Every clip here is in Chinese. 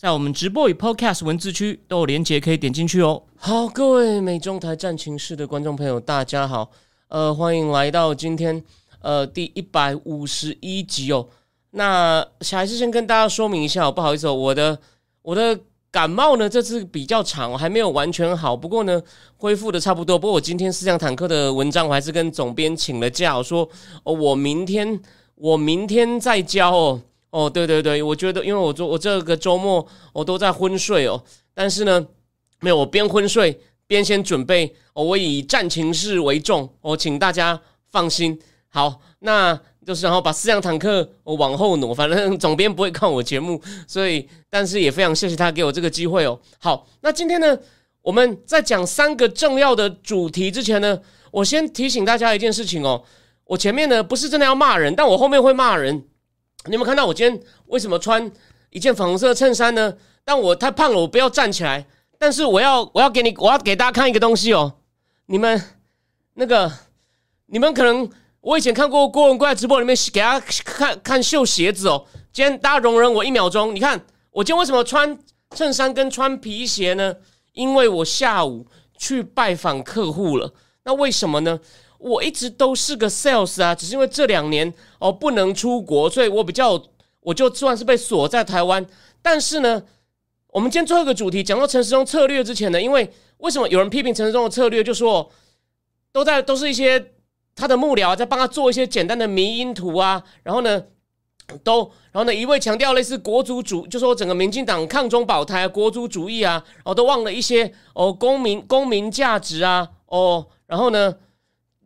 在我们直播与 Podcast 文字区都有连接，可以点进去哦。好，各位美中台战情室的观众朋友，大家好，呃，欢迎来到今天呃第一百五十一集哦。那还是先跟大家说明一下，不好意思哦，我的我的感冒呢这次比较长，还没有完全好，不过呢恢复的差不多。不过我今天思想坦克的文章，我还是跟总编请了假，我说哦，我明天我明天再交哦。哦，对对对，我觉得，因为我做我这个周末我都在昏睡哦，但是呢，没有，我边昏睡边先准备哦，我以战情室为重，我请大家放心。好，那就是然后把四辆坦克我往后挪，反正总编不会看我节目，所以但是也非常谢谢他给我这个机会哦。好，那今天呢，我们在讲三个重要的主题之前呢，我先提醒大家一件事情哦，我前面呢不是真的要骂人，但我后面会骂人。你有看到我今天为什么穿一件粉红色的衬衫呢？但我太胖了，我不要站起来。但是我要，我要给你，我要给大家看一个东西哦。你们那个，你们可能我以前看过郭文贵直播里面给大家看看秀鞋子哦。今天大家容忍我一秒钟，你看我今天为什么穿衬衫跟穿皮鞋呢？因为我下午去拜访客户了。那为什么呢？我一直都是个 sales 啊，只是因为这两年哦不能出国，所以我比较我就算是被锁在台湾。但是呢，我们今天最后一个主题讲到陈时中策略之前呢，因为为什么有人批评陈时中的策略，就说都在都是一些他的幕僚在帮他做一些简单的迷因图啊，然后呢都然后呢一味强调类似国族主，就说整个民进党抗中保台、国族主义啊，然后都忘了一些哦公民公民价值啊哦，然后呢。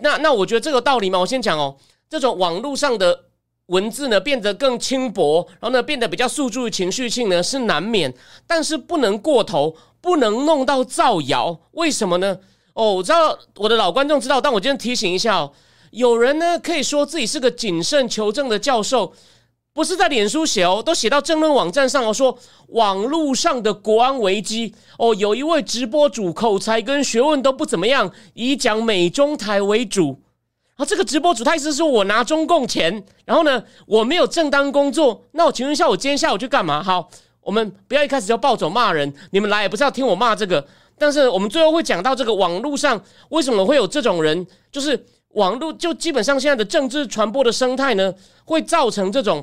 那那我觉得这个道理嘛，我先讲哦。这种网络上的文字呢，变得更轻薄，然后呢，变得比较诉诸于情绪性呢，是难免，但是不能过头，不能弄到造谣。为什么呢？哦，我知道我的老观众知道，但我今天提醒一下哦，有人呢可以说自己是个谨慎求证的教授。不是在脸书写哦，都写到争论网站上哦，说网络上的国安危机哦，有一位直播主口才跟学问都不怎么样，以讲美中台为主。啊，这个直播主他意思说我拿中共钱，然后呢我没有正当工作，那我请问一下，我今天下午去干嘛？好，我们不要一开始就暴走骂人，你们来也不是要听我骂这个，但是我们最后会讲到这个网络上为什么会有这种人，就是网络就基本上现在的政治传播的生态呢，会造成这种。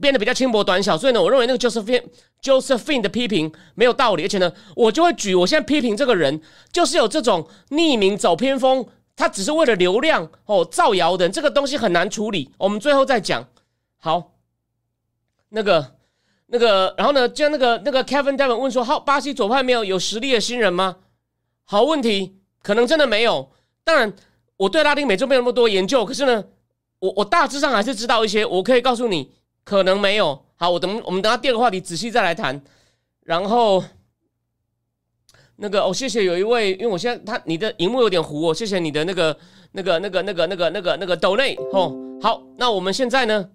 变得比较轻薄短小，所以呢，我认为那个 Josephine Josephine 的批评没有道理，而且呢，我就会举我现在批评这个人，就是有这种匿名走偏锋，他只是为了流量哦造谣的，这个东西很难处理。我们最后再讲。好，那个那个，然后呢，就那个那个 Kevin Devon 问说：好，巴西左派没有有实力的新人吗？好问题，可能真的没有。当然，我对拉丁美洲没有那么多研究，可是呢，我我大致上还是知道一些，我可以告诉你。可能没有。好，我等我们等下第二个话题仔细再来谈。然后那个哦，谢谢有一位，因为我现在他你的荧幕有点糊哦，谢谢你的那个那个那个那个那个那个那个抖内哦。好，那我们现在呢？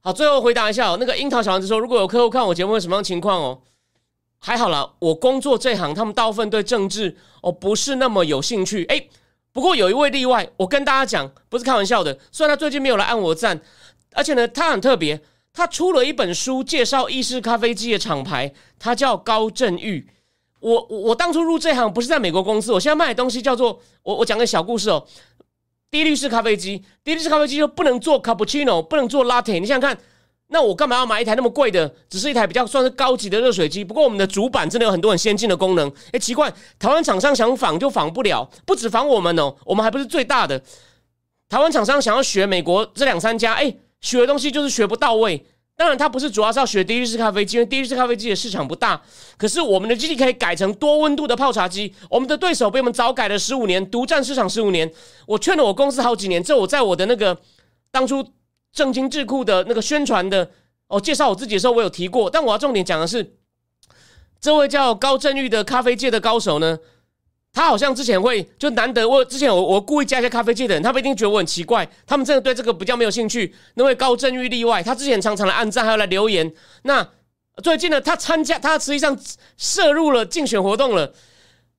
好，最后回答一下哦。那个樱桃小丸子说，如果有客户看我节目，什么样情况哦？还好啦，我工作这行，他们大部分对政治哦不是那么有兴趣。哎，不过有一位例外，我跟大家讲，不是开玩笑的。虽然他最近没有来按我赞。而且呢，他很特别，他出了一本书介绍意式咖啡机的厂牌，他叫高振玉。我我我当初入这行不是在美国公司，我现在卖的东西叫做我我讲个小故事哦。低滤式咖啡机，低滤式咖啡机就不能做 cappuccino，不能做 latte。你想想看，那我干嘛要买一台那么贵的？只是一台比较算是高级的热水机。不过我们的主板真的有很多很先进的功能。哎，奇怪，台湾厂商想仿就仿不了，不止仿我们哦，我们还不是最大的。台湾厂商想要学美国这两三家，哎。学的东西就是学不到位，当然它不是主要是要学低滤式咖啡机，因为低滤式咖啡机的市场不大。可是我们的机器可以改成多温度的泡茶机，我们的对手比我们早改了十五年，独占市场十五年。我劝了我公司好几年，这我在我的那个当初正经智库的那个宣传的哦介绍我自己的时候，我有提过。但我要重点讲的是，这位叫高振玉的咖啡界的高手呢，他好像之前会就难得我之前我我故意加一些咖啡界的人，他们一定觉得我很奇怪，他们真的对这个比较没有兴趣。那位高振玉例外，他之前常常来按赞，还要来留言。那最近呢，他参加，他实际上涉入了竞选活动了。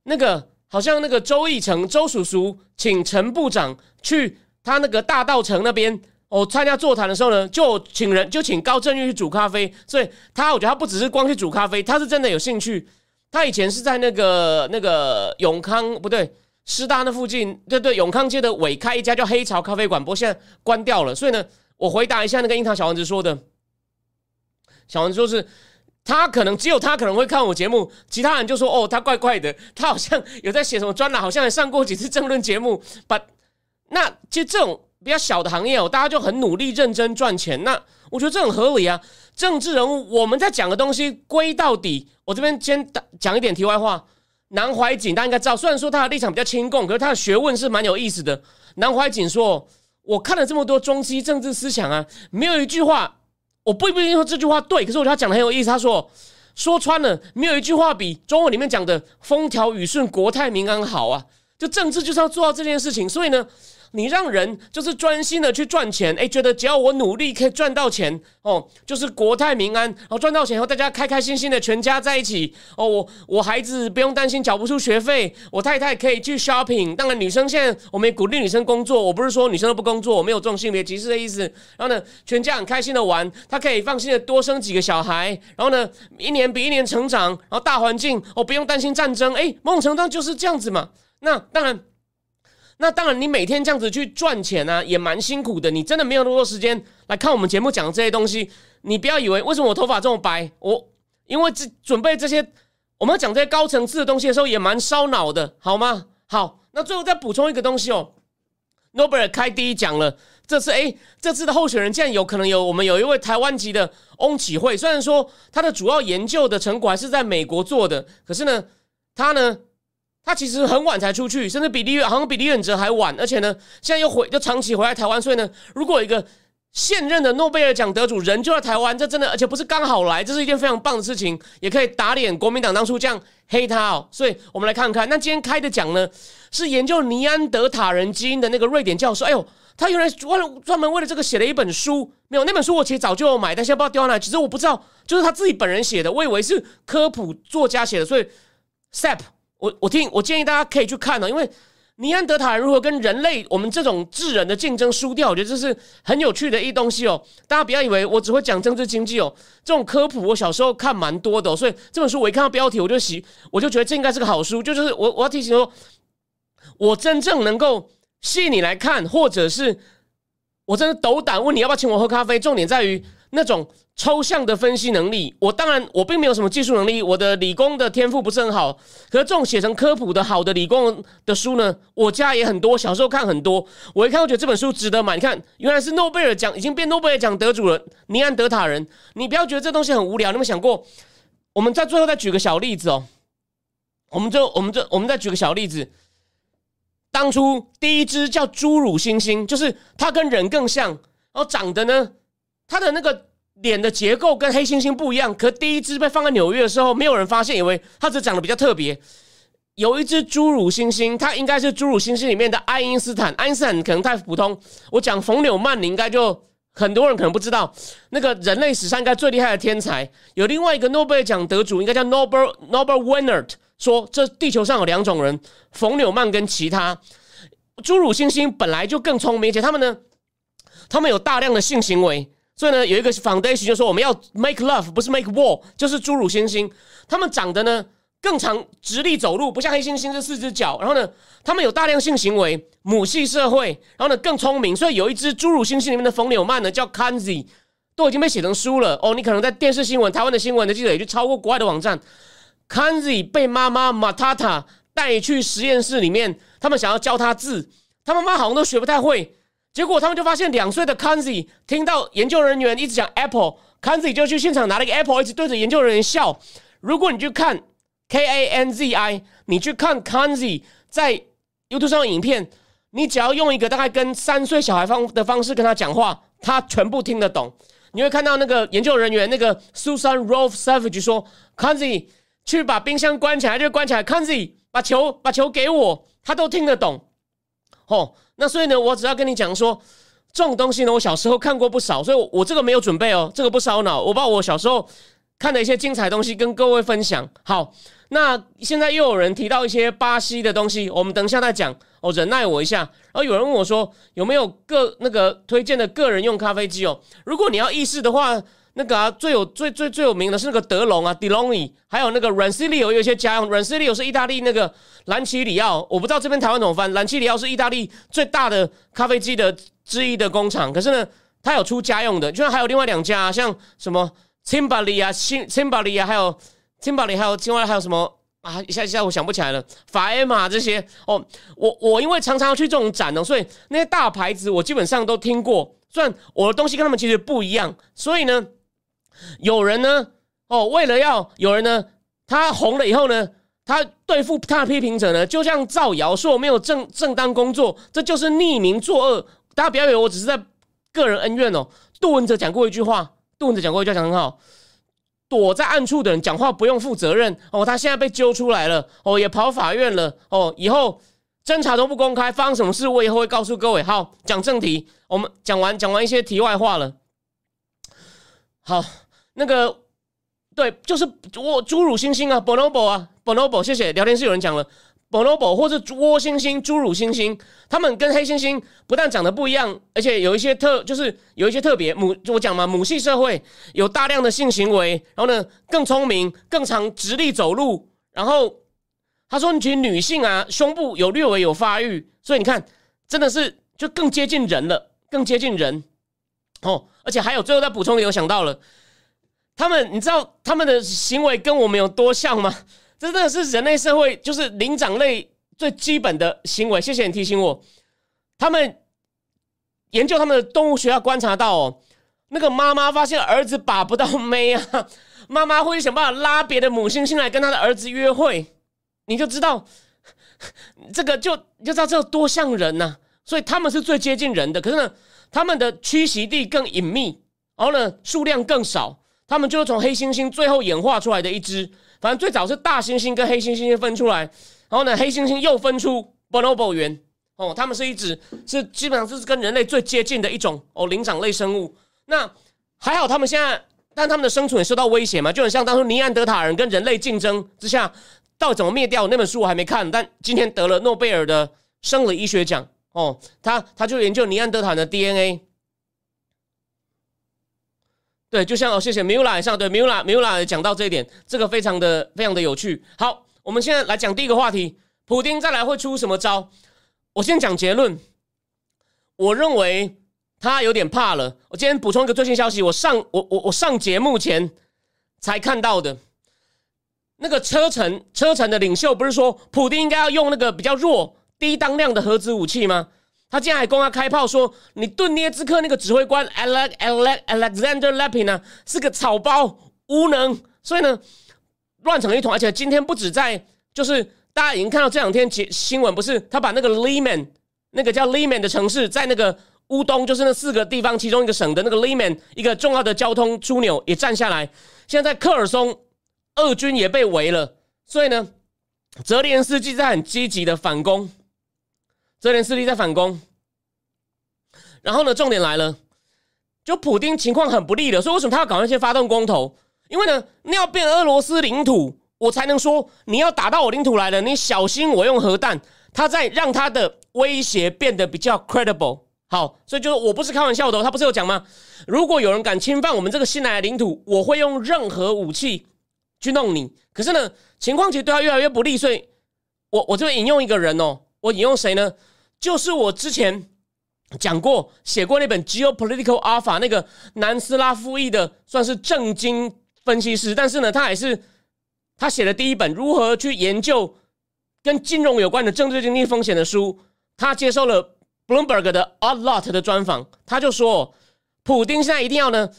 那个好像那个周义成周叔叔请陈部长去他那个大道城那边哦参加座谈的时候呢，就请人就请高振玉去煮咖啡。所以他我觉得他不只是光去煮咖啡，他是真的有兴趣。他以前是在那个那个永康不对师大那附近，对对永康街的尾开一家叫黑潮咖啡馆，不过现在关掉了。所以呢，我回答一下那个樱桃小丸子说的，小丸子说是他可能只有他可能会看我节目，其他人就说哦他怪怪的，他好像有在写什么专栏，好像也上过几次政论节目。把那其实这种比较小的行业哦，大家就很努力认真赚钱，那我觉得这很合理啊。政治人物我们在讲的东西归到底。我这边先讲一点题外话，南怀瑾大家应该知道，虽然说他的立场比较亲共，可是他的学问是蛮有意思的。南怀瑾说：“我看了这么多中西政治思想啊，没有一句话，我不一定说这句话对，可是我觉得他讲的很有意思。他说，说穿了，没有一句话比中文里面讲的风调雨顺、国泰民安好啊。就政治就是要做到这件事情，所以呢。”你让人就是专心的去赚钱，哎，觉得只要我努力可以赚到钱哦，就是国泰民安，然后赚到钱后大家开开心心的全家在一起哦，我我孩子不用担心缴不出学费，我太太可以去 shopping。当然，女生现在我们也鼓励女生工作，我不是说女生都不工作，我没有这种性别歧视的意思。然后呢，全家很开心的玩，她可以放心的多生几个小孩，然后呢，一年比一年成长，然后大环境哦不用担心战争，哎，某种程度上就是这样子嘛。那当然。那当然，你每天这样子去赚钱呢，也蛮辛苦的。你真的没有那么多时间来看我们节目讲的这些东西。你不要以为为什么我头发这么白，我因为这准备这些，我们要讲这些高层次的东西的时候，也蛮烧脑的，好吗？好，那最后再补充一个东西哦。诺贝尔开第一奖了，这次哎，这次的候选人竟然有可能有我们有一位台湾籍的翁启慧，虽然说他的主要研究的成果还是在美国做的，可是呢，他呢。他其实很晚才出去，甚至比李好像比李远哲还晚，而且呢，现在又回又长期回来台湾，所以呢，如果一个现任的诺贝尔奖得主人就在台湾，这真的而且不是刚好来，这是一件非常棒的事情，也可以打脸国民党当初这样黑他哦。所以我们来看看，那今天开的奖呢，是研究尼安德塔人基因的那个瑞典教授。哎呦，他原来为了专门为了这个写了一本书，没有那本书我其实早就有买，但现在不知道丢到哪。其实我不知道，就是他自己本人写的，我以为是科普作家写的，所以 SAP。我我听，我建议大家可以去看哦，因为尼安德塔人如何跟人类我们这种智人的竞争输掉，我觉得这是很有趣的一东西哦。大家不要以为我只会讲政治经济哦，这种科普我小时候看蛮多的，所以这本书我一看到标题我就喜，我就觉得这应该是个好书。就是我我要提醒说，我真正能够吸引你来看，或者是我真的斗胆问你要不要请我喝咖啡，重点在于那种。抽象的分析能力，我当然我并没有什么技术能力，我的理工的天赋不是很好。可是这种写成科普的好的理工的书呢，我家也很多，小时候看很多。我一看，我觉得这本书值得买。你看，原来是诺贝尔奖已经变诺贝尔奖得主了，尼安德塔人。你不要觉得这东西很无聊，你有没有想过？我们在最后再举个小例子哦。我们就我们就我们再举个小例子。当初第一只叫侏儒猩猩，就是它跟人更像，然后长得呢，它的那个。脸的结构跟黑猩猩不一样，可第一只被放在纽约的时候，没有人发现，以为它只长得比较特别。有一只侏儒猩猩，它应该是侏儒猩猩里面的爱因斯坦。爱因斯坦可能太普通，我讲冯纽曼，你应该就很多人可能不知道，那个人类史上应该最厉害的天才。有另外一个诺贝尔奖得主，应该叫 Nobel Nobel Winner，说这地球上有两种人，冯纽曼跟其他侏儒猩猩本来就更聪明，而且他们呢，他们有大量的性行为。所以呢，有一个 foundation 就说我们要 make love，不是 make war，就是侏儒猩猩。他们长得呢更长，直立走路，不像黑猩猩是四只脚。然后呢，他们有大量性行为，母系社会，然后呢更聪明。所以有一只侏儒猩猩里面的冯纽曼呢叫 Kanzi，都已经被写成书了。哦，你可能在电视新闻、台湾的新闻的记者也就超过国外的网站。Kanzi 被妈妈 Matata 带去实验室里面，他们想要教他字，他妈妈好像都学不太会。结果他们就发现，两岁的 Kanzi 听到研究人员一直讲 Apple，Kanzi 就去现场拿了一个 Apple，一直对着研究人员笑。如果你去看 K A N Z I，你去看 Kanzi 在 YouTube 上的影片，你只要用一个大概跟三岁小孩方的方式跟他讲话，他全部听得懂。你会看到那个研究人员那个 Susan Rolf Savage 说，Kanzi 去把冰箱关起来就关起来，Kanzi。把球把球给我，他都听得懂。哦，那所以呢，我只要跟你讲说，这种东西呢，我小时候看过不少，所以我我这个没有准备哦，这个不烧脑，我把我小时候看的一些精彩东西跟各位分享。好，那现在又有人提到一些巴西的东西，我们等一下再讲。哦，忍耐我一下。然后有人问我说，有没有个那个推荐的个人用咖啡机哦？如果你要意式的话。那个啊，最有最最最有名的是那个德龙啊 d e l o n i 还有那个 Rancilio 有一些家用，Rancilio 是意大利那个兰奇里奥，我不知道这边台湾怎么翻。兰奇里奥是意大利最大的咖啡机的之一的工厂，可是呢，它有出家用的，居然还有另外两家，像什么 Timbali 啊、新 Timbali 啊，还有 Timbali，还有另外还有什么啊？一下一下我想不起来了，法埃玛这些哦。我我因为常常去这种展呢，所以那些大牌子我基本上都听过，虽然我的东西跟他们其实不一样，所以呢。有人呢，哦，为了要有人呢，他红了以后呢，他对付他的批评者呢，就像造谣说我没有正正当工作，这就是匿名作恶。大家不要以为我只是在个人恩怨哦。杜文哲讲过一句话，杜文哲讲过一句话讲很好，躲在暗处的人讲话不用负责任哦。他现在被揪出来了哦，也跑法院了哦。以后侦查都不公开，发生什么事我以后会告诉各位。好，讲正题，我们讲完讲完一些题外话了，好。那个，对，就是我侏儒猩猩啊，bonobo 啊，bonobo，谢谢。聊天室有人讲了，bonobo 或者窝猩猩、侏儒猩猩，他们跟黑猩猩不但长得不一样，而且有一些特，就是有一些特别母，我讲嘛，母系社会有大量的性行为，然后呢，更聪明，更常直立走路。然后他说，你其实女性啊，胸部有略微有发育，所以你看，真的是就更接近人了，更接近人。哦，而且还有最后再补充一点，我想到了。他们，你知道他们的行为跟我们有多像吗？这真的是人类社会就是灵长类最基本的行为。谢谢你提醒我。他们研究他们的动物学要观察到哦，那个妈妈发现儿子把不到妹啊，妈妈会想办法拉别的母猩猩来跟他的儿子约会，你就知道这个就就知道这有多像人呐。所以他们是最接近人的，可是呢，他们的栖息地更隐秘，然后呢，数量更少。他们就是从黑猩猩最后演化出来的一只，反正最早是大猩猩跟黑猩猩分出来，然后呢，黑猩猩又分出 bonobo 猿哦，他们是一只是基本上是跟人类最接近的一种哦灵长类生物。那还好，他们现在但他们的生存也受到威胁嘛，就很像当初尼安德塔人跟人类竞争之下，到底怎么灭掉？那本书我还没看，但今天得了诺贝尔的生理医学奖哦，他他就研究尼安德塔人的 DNA。对，就像哦，谢谢 Mula 上对 Mula Mula 讲到这一点，这个非常的非常的有趣。好，我们现在来讲第一个话题，普丁再来会出什么招？我先讲结论，我认为他有点怕了。我今天补充一个最新消息，我上我我我上节目前才看到的，那个车臣车臣的领袖不是说普丁应该要用那个比较弱低当量的核子武器吗？他竟然还公开开炮说，你顿涅茨克那个指挥官 Alex Alex Alexander Lepin 呢是个草包无能，所以呢乱成一团。而且今天不止在，就是大家已经看到这两天新新闻，不是他把那个 Liman 那个叫 Liman 的城市，在那个乌东，就是那四个地方其中一个省的那个 Liman 一个重要的交通枢纽也占下来。现在在科尔松，俄军也被围了，所以呢，泽连斯基在很积极的反攻。泽连斯基在反攻，然后呢？重点来了，就普丁情况很不利的，所以为什么他要搞那些发动公投？因为呢，你要变俄罗斯领土，我才能说你要打到我领土来了，你小心我用核弹。他在让他的威胁变得比较 credible。好，所以就是我不是开玩笑的，他不是有讲吗？如果有人敢侵犯我们这个新来的领土，我会用任何武器去弄你。可是呢，情况其实对他越来越不利，所以我我就引用一个人哦，我引用谁呢？就是我之前讲过、写过那本《Geopolitical Alpha》那个南斯拉夫裔的，算是正经分析师。但是呢，他还是他写的第一本如何去研究跟金融有关的政治经济风险的书。他接受了 Bloomberg 的 Odd Lot 的专访，他就说，普丁现在一定要呢，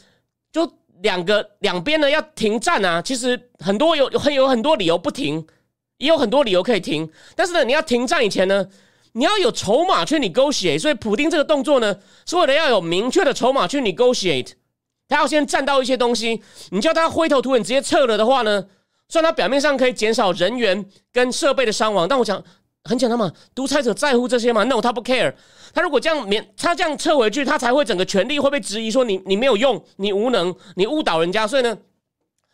就两个两边呢要停战啊。其实很多有很有很多理由不停，也有很多理由可以停。但是呢，你要停战以前呢。你要有筹码去 negotiate，所以普丁这个动作呢，是为了要有明确的筹码去 negotiate。他要先占到一些东西，你叫他灰头土脸直接撤了的话呢，虽然他表面上可以减少人员跟设备的伤亡，但我讲很简单嘛，独裁者在乎这些吗？No，他不 care。他如果这样免，他这样撤回去，他才会整个权力会被质疑说你你没有用，你无能，你误导人家。所以呢，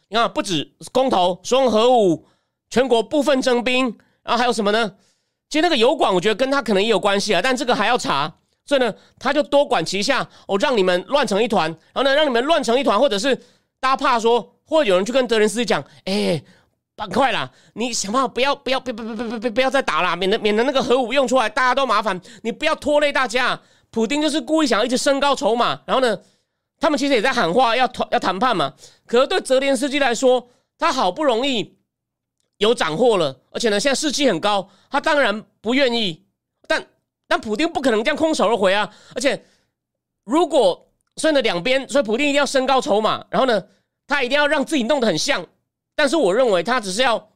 你看不止公投、双核武、全国部分征兵，然后还有什么呢？其实那个油管，我觉得跟他可能也有关系啊，但这个还要查。所以呢，他就多管齐下，我让你们乱成一团，然后呢，让你们乱成一团，或者是大家怕说，或者有人去跟德林斯基讲，哎，板块啦，你想办法不要不要别别别别别不要再打了，免得免得那个核武用出来，大家都麻烦，你不要拖累大家。普丁就是故意想要一直升高筹码，然后呢，他们其实也在喊话要谈要谈判嘛。可是对泽连斯基来说，他好不容易有斩获了，而且呢，现在士气很高，他当然不愿意，但。但普丁不可能这样空手而回啊！而且，如果顺着两边，所以普丁一定要升高筹码，然后呢，他一定要让自己弄得很像。但是，我认为他只是要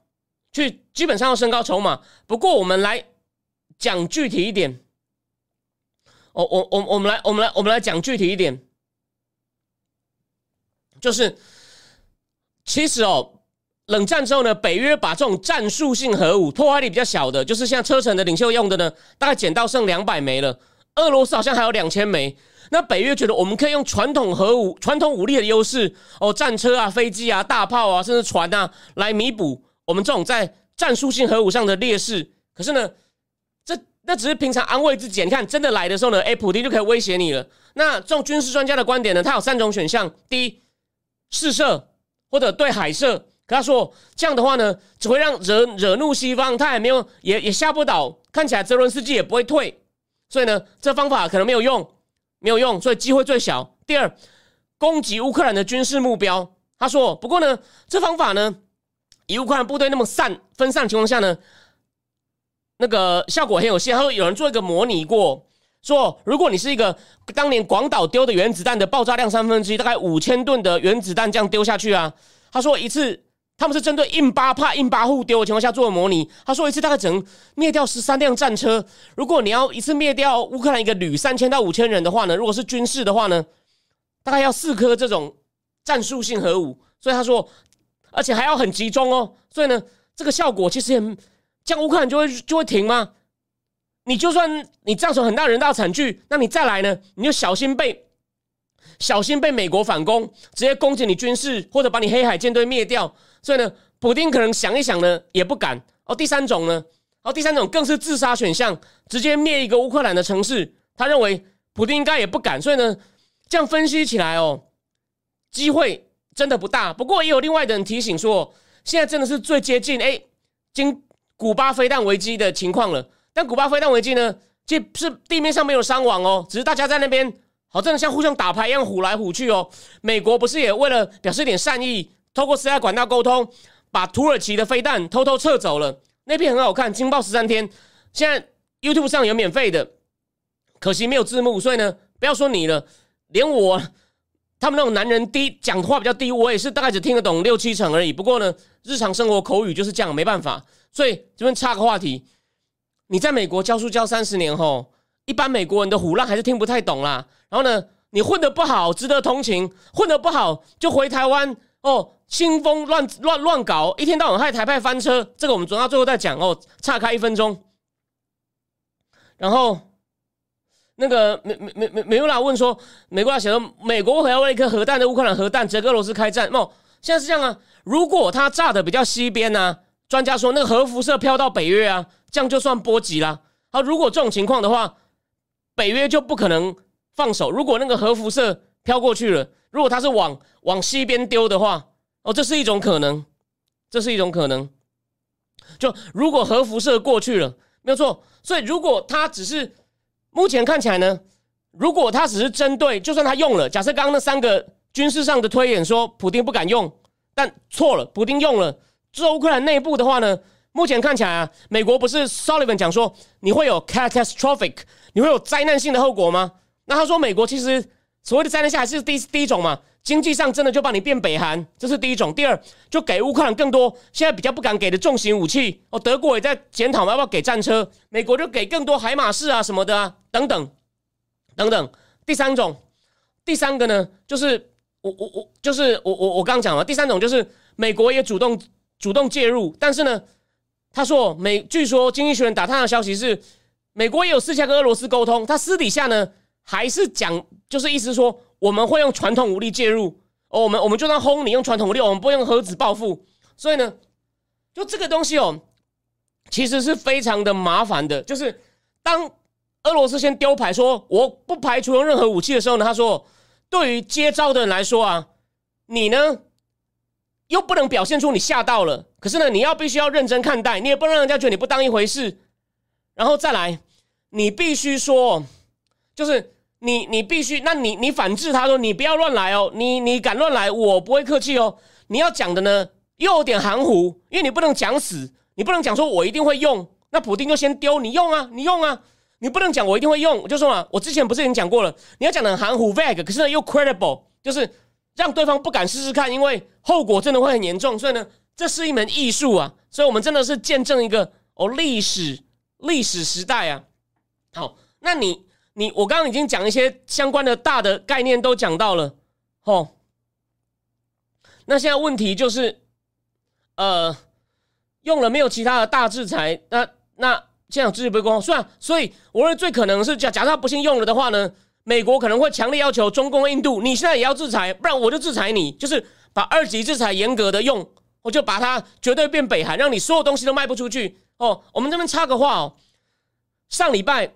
去基本上要升高筹码。不过，我们来讲具体一点。我、我、我、我们来、我们来、我们来讲具体一点，就是其实哦。冷战之后呢，北约把这种战术性核武、破坏力比较小的，就是像车臣的领袖用的呢，大概减到剩两百枚了。俄罗斯好像还有两千枚。那北约觉得我们可以用传统核武、传统武力的优势，哦，战车啊、飞机啊、大炮啊，甚至船啊，来弥补我们这种在战术性核武上的劣势。可是呢，这那只是平常安慰自己。你看，真的来的时候呢，哎，普京就可以威胁你了。那这种军事专家的观点呢，他有三种选项：第一，试射或者对海射。可他说这样的话呢，只会让惹惹怒西方，他也没有也也吓不倒，看起来泽伦斯基也不会退，所以呢，这方法可能没有用，没有用，所以机会最小。第二，攻击乌克兰的军事目标。他说，不过呢，这方法呢，以乌克兰部队那么散分散情况下呢，那个效果很有限。他说，有人做一个模拟过，说如果你是一个当年广岛丢的原子弹的爆炸量三分之一，大概五千吨的原子弹这样丢下去啊，他说一次。他们是针对印巴怕印巴互丢的情况下做的模拟。他说一次大概只能灭掉十三辆战车。如果你要一次灭掉乌克兰一个旅三千到五千人的话呢，如果是军事的话呢，大概要四颗这种战术性核武。所以他说，而且还要很集中哦。所以呢，这个效果其实也这样，乌克兰就会就会停吗？你就算你造成很大人道惨剧，那你再来呢，你就小心被。小心被美国反攻，直接攻击你军事，或者把你黑海舰队灭掉。所以呢，普京可能想一想呢，也不敢。哦，第三种呢，哦，第三种更是自杀选项，直接灭一个乌克兰的城市。他认为普京应该也不敢。所以呢，这样分析起来哦，机会真的不大。不过也有另外的人提醒说，现在真的是最接近哎，经古巴飞弹危机的情况了。但古巴飞弹危机呢，这是地面上没有伤亡哦，只是大家在那边。好，真的像互相打牌一样虎来虎去哦。美国不是也为了表示一点善意，透过私下管道沟通，把土耳其的飞弹偷偷撤走了。那片很好看，《惊爆十三天》，现在 YouTube 上有免费的，可惜没有字幕，所以呢，不要说你了，连我他们那种男人低讲话比较低，我也是大概只听得懂六七成而已。不过呢，日常生活口语就是这样，没办法。所以这边插个话题，你在美国教书教三十年后。一般美国人的胡乱还是听不太懂啦。然后呢，你混得不好，值得同情；混得不好，就回台湾哦，兴风乱乱乱搞，一天到晚害台派翻车。这个我们总要最后再讲哦。岔开一分钟，然后那个美美美美美乌拉问说，美国写说，美国会要为一颗核弹的乌克兰核弹，折俄罗斯开战？哦，现在是这样啊。如果它炸的比较西边呢，专家说那个核辐射飘到北约啊，这样就算波及了。好，如果这种情况的话。北约就不可能放手。如果那个核辐射飘过去了，如果它是往往西边丢的话，哦，这是一种可能，这是一种可能。就如果核辐射过去了，没有错。所以如果它只是目前看起来呢，如果它只是针对，就算它用了，假设刚刚那三个军事上的推演说普丁不敢用，但错了，普丁用了。做乌克兰内部的话呢？目前看起来啊，美国不是 Sullivan 讲说你会有 catastrophic，你会有灾难性的后果吗？那他说美国其实所谓的灾难下还是第第一种嘛，经济上真的就帮你变北韩，这是第一种。第二，就给乌克兰更多现在比较不敢给的重型武器哦。德国也在检讨要不要给战车，美国就给更多海马士啊什么的啊等等等等。第三种，第三个呢，就是我我我就是我我我刚刚讲了，第三种就是美国也主动。主动介入，但是呢，他说美据说经济学人打探的消息是，美国也有私下跟俄罗斯沟通，他私底下呢还是讲，就是意思说我们会用传统武力介入，哦，我们我们就算轰你用传统武力，我们不会用核子报复，所以呢，就这个东西哦，其实是非常的麻烦的，就是当俄罗斯先丢牌说我不排除用任何武器的时候呢，他说对于接招的人来说啊，你呢？又不能表现出你吓到了，可是呢，你要必须要认真看待，你也不能让人家觉得你不当一回事。然后再来，你必须说，就是你你必须，那你你反制他说你不要乱来哦，你你敢乱来，我不会客气哦。你要讲的呢，又有点含糊，因为你不能讲死，你不能讲说我一定会用，那普丁就先丢，你用啊，你用啊，你不能讲我一定会用，我就说嘛，我之前不是已经讲过了，你要讲的含糊 vague，可是呢又 credible，就是。让对方不敢试试看，因为后果真的会很严重。所以呢，这是一门艺术啊！所以我们真的是见证一个哦历史历史时代啊。好，那你你我刚刚已经讲一些相关的大的概念都讲到了，哦。那现在问题就是，呃，用了没有其他的大制裁？那那现在有制裁不公，算所以我认为最可能是假假设他不幸用了的话呢？美国可能会强烈要求中共、印度，你现在也要制裁，不然我就制裁你，就是把二级制裁严格的用，我就把它绝对变北韩，让你所有东西都卖不出去。哦，我们这边插个话哦，上礼拜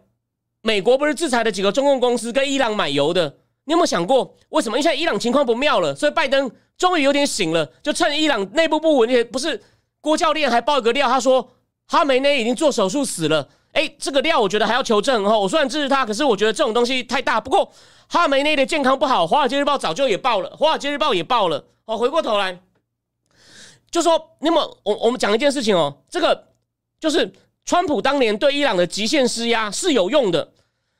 美国不是制裁了几个中共公司跟伊朗买油的？你有没有想过为什么？因为现在伊朗情况不妙了，所以拜登终于有点醒了，就趁伊朗内部不稳，也不是郭教练还爆一个料，他说哈梅内已经做手术死了。哎，这个料我觉得还要求证哈。我虽然支持他，可是我觉得这种东西太大。不过哈梅内的健康不好，《华尔街日报》早就也报了，《华尔街日报》也报了。哦，回过头来就说，那么我我们讲一件事情哦，这个就是川普当年对伊朗的极限施压是有用的。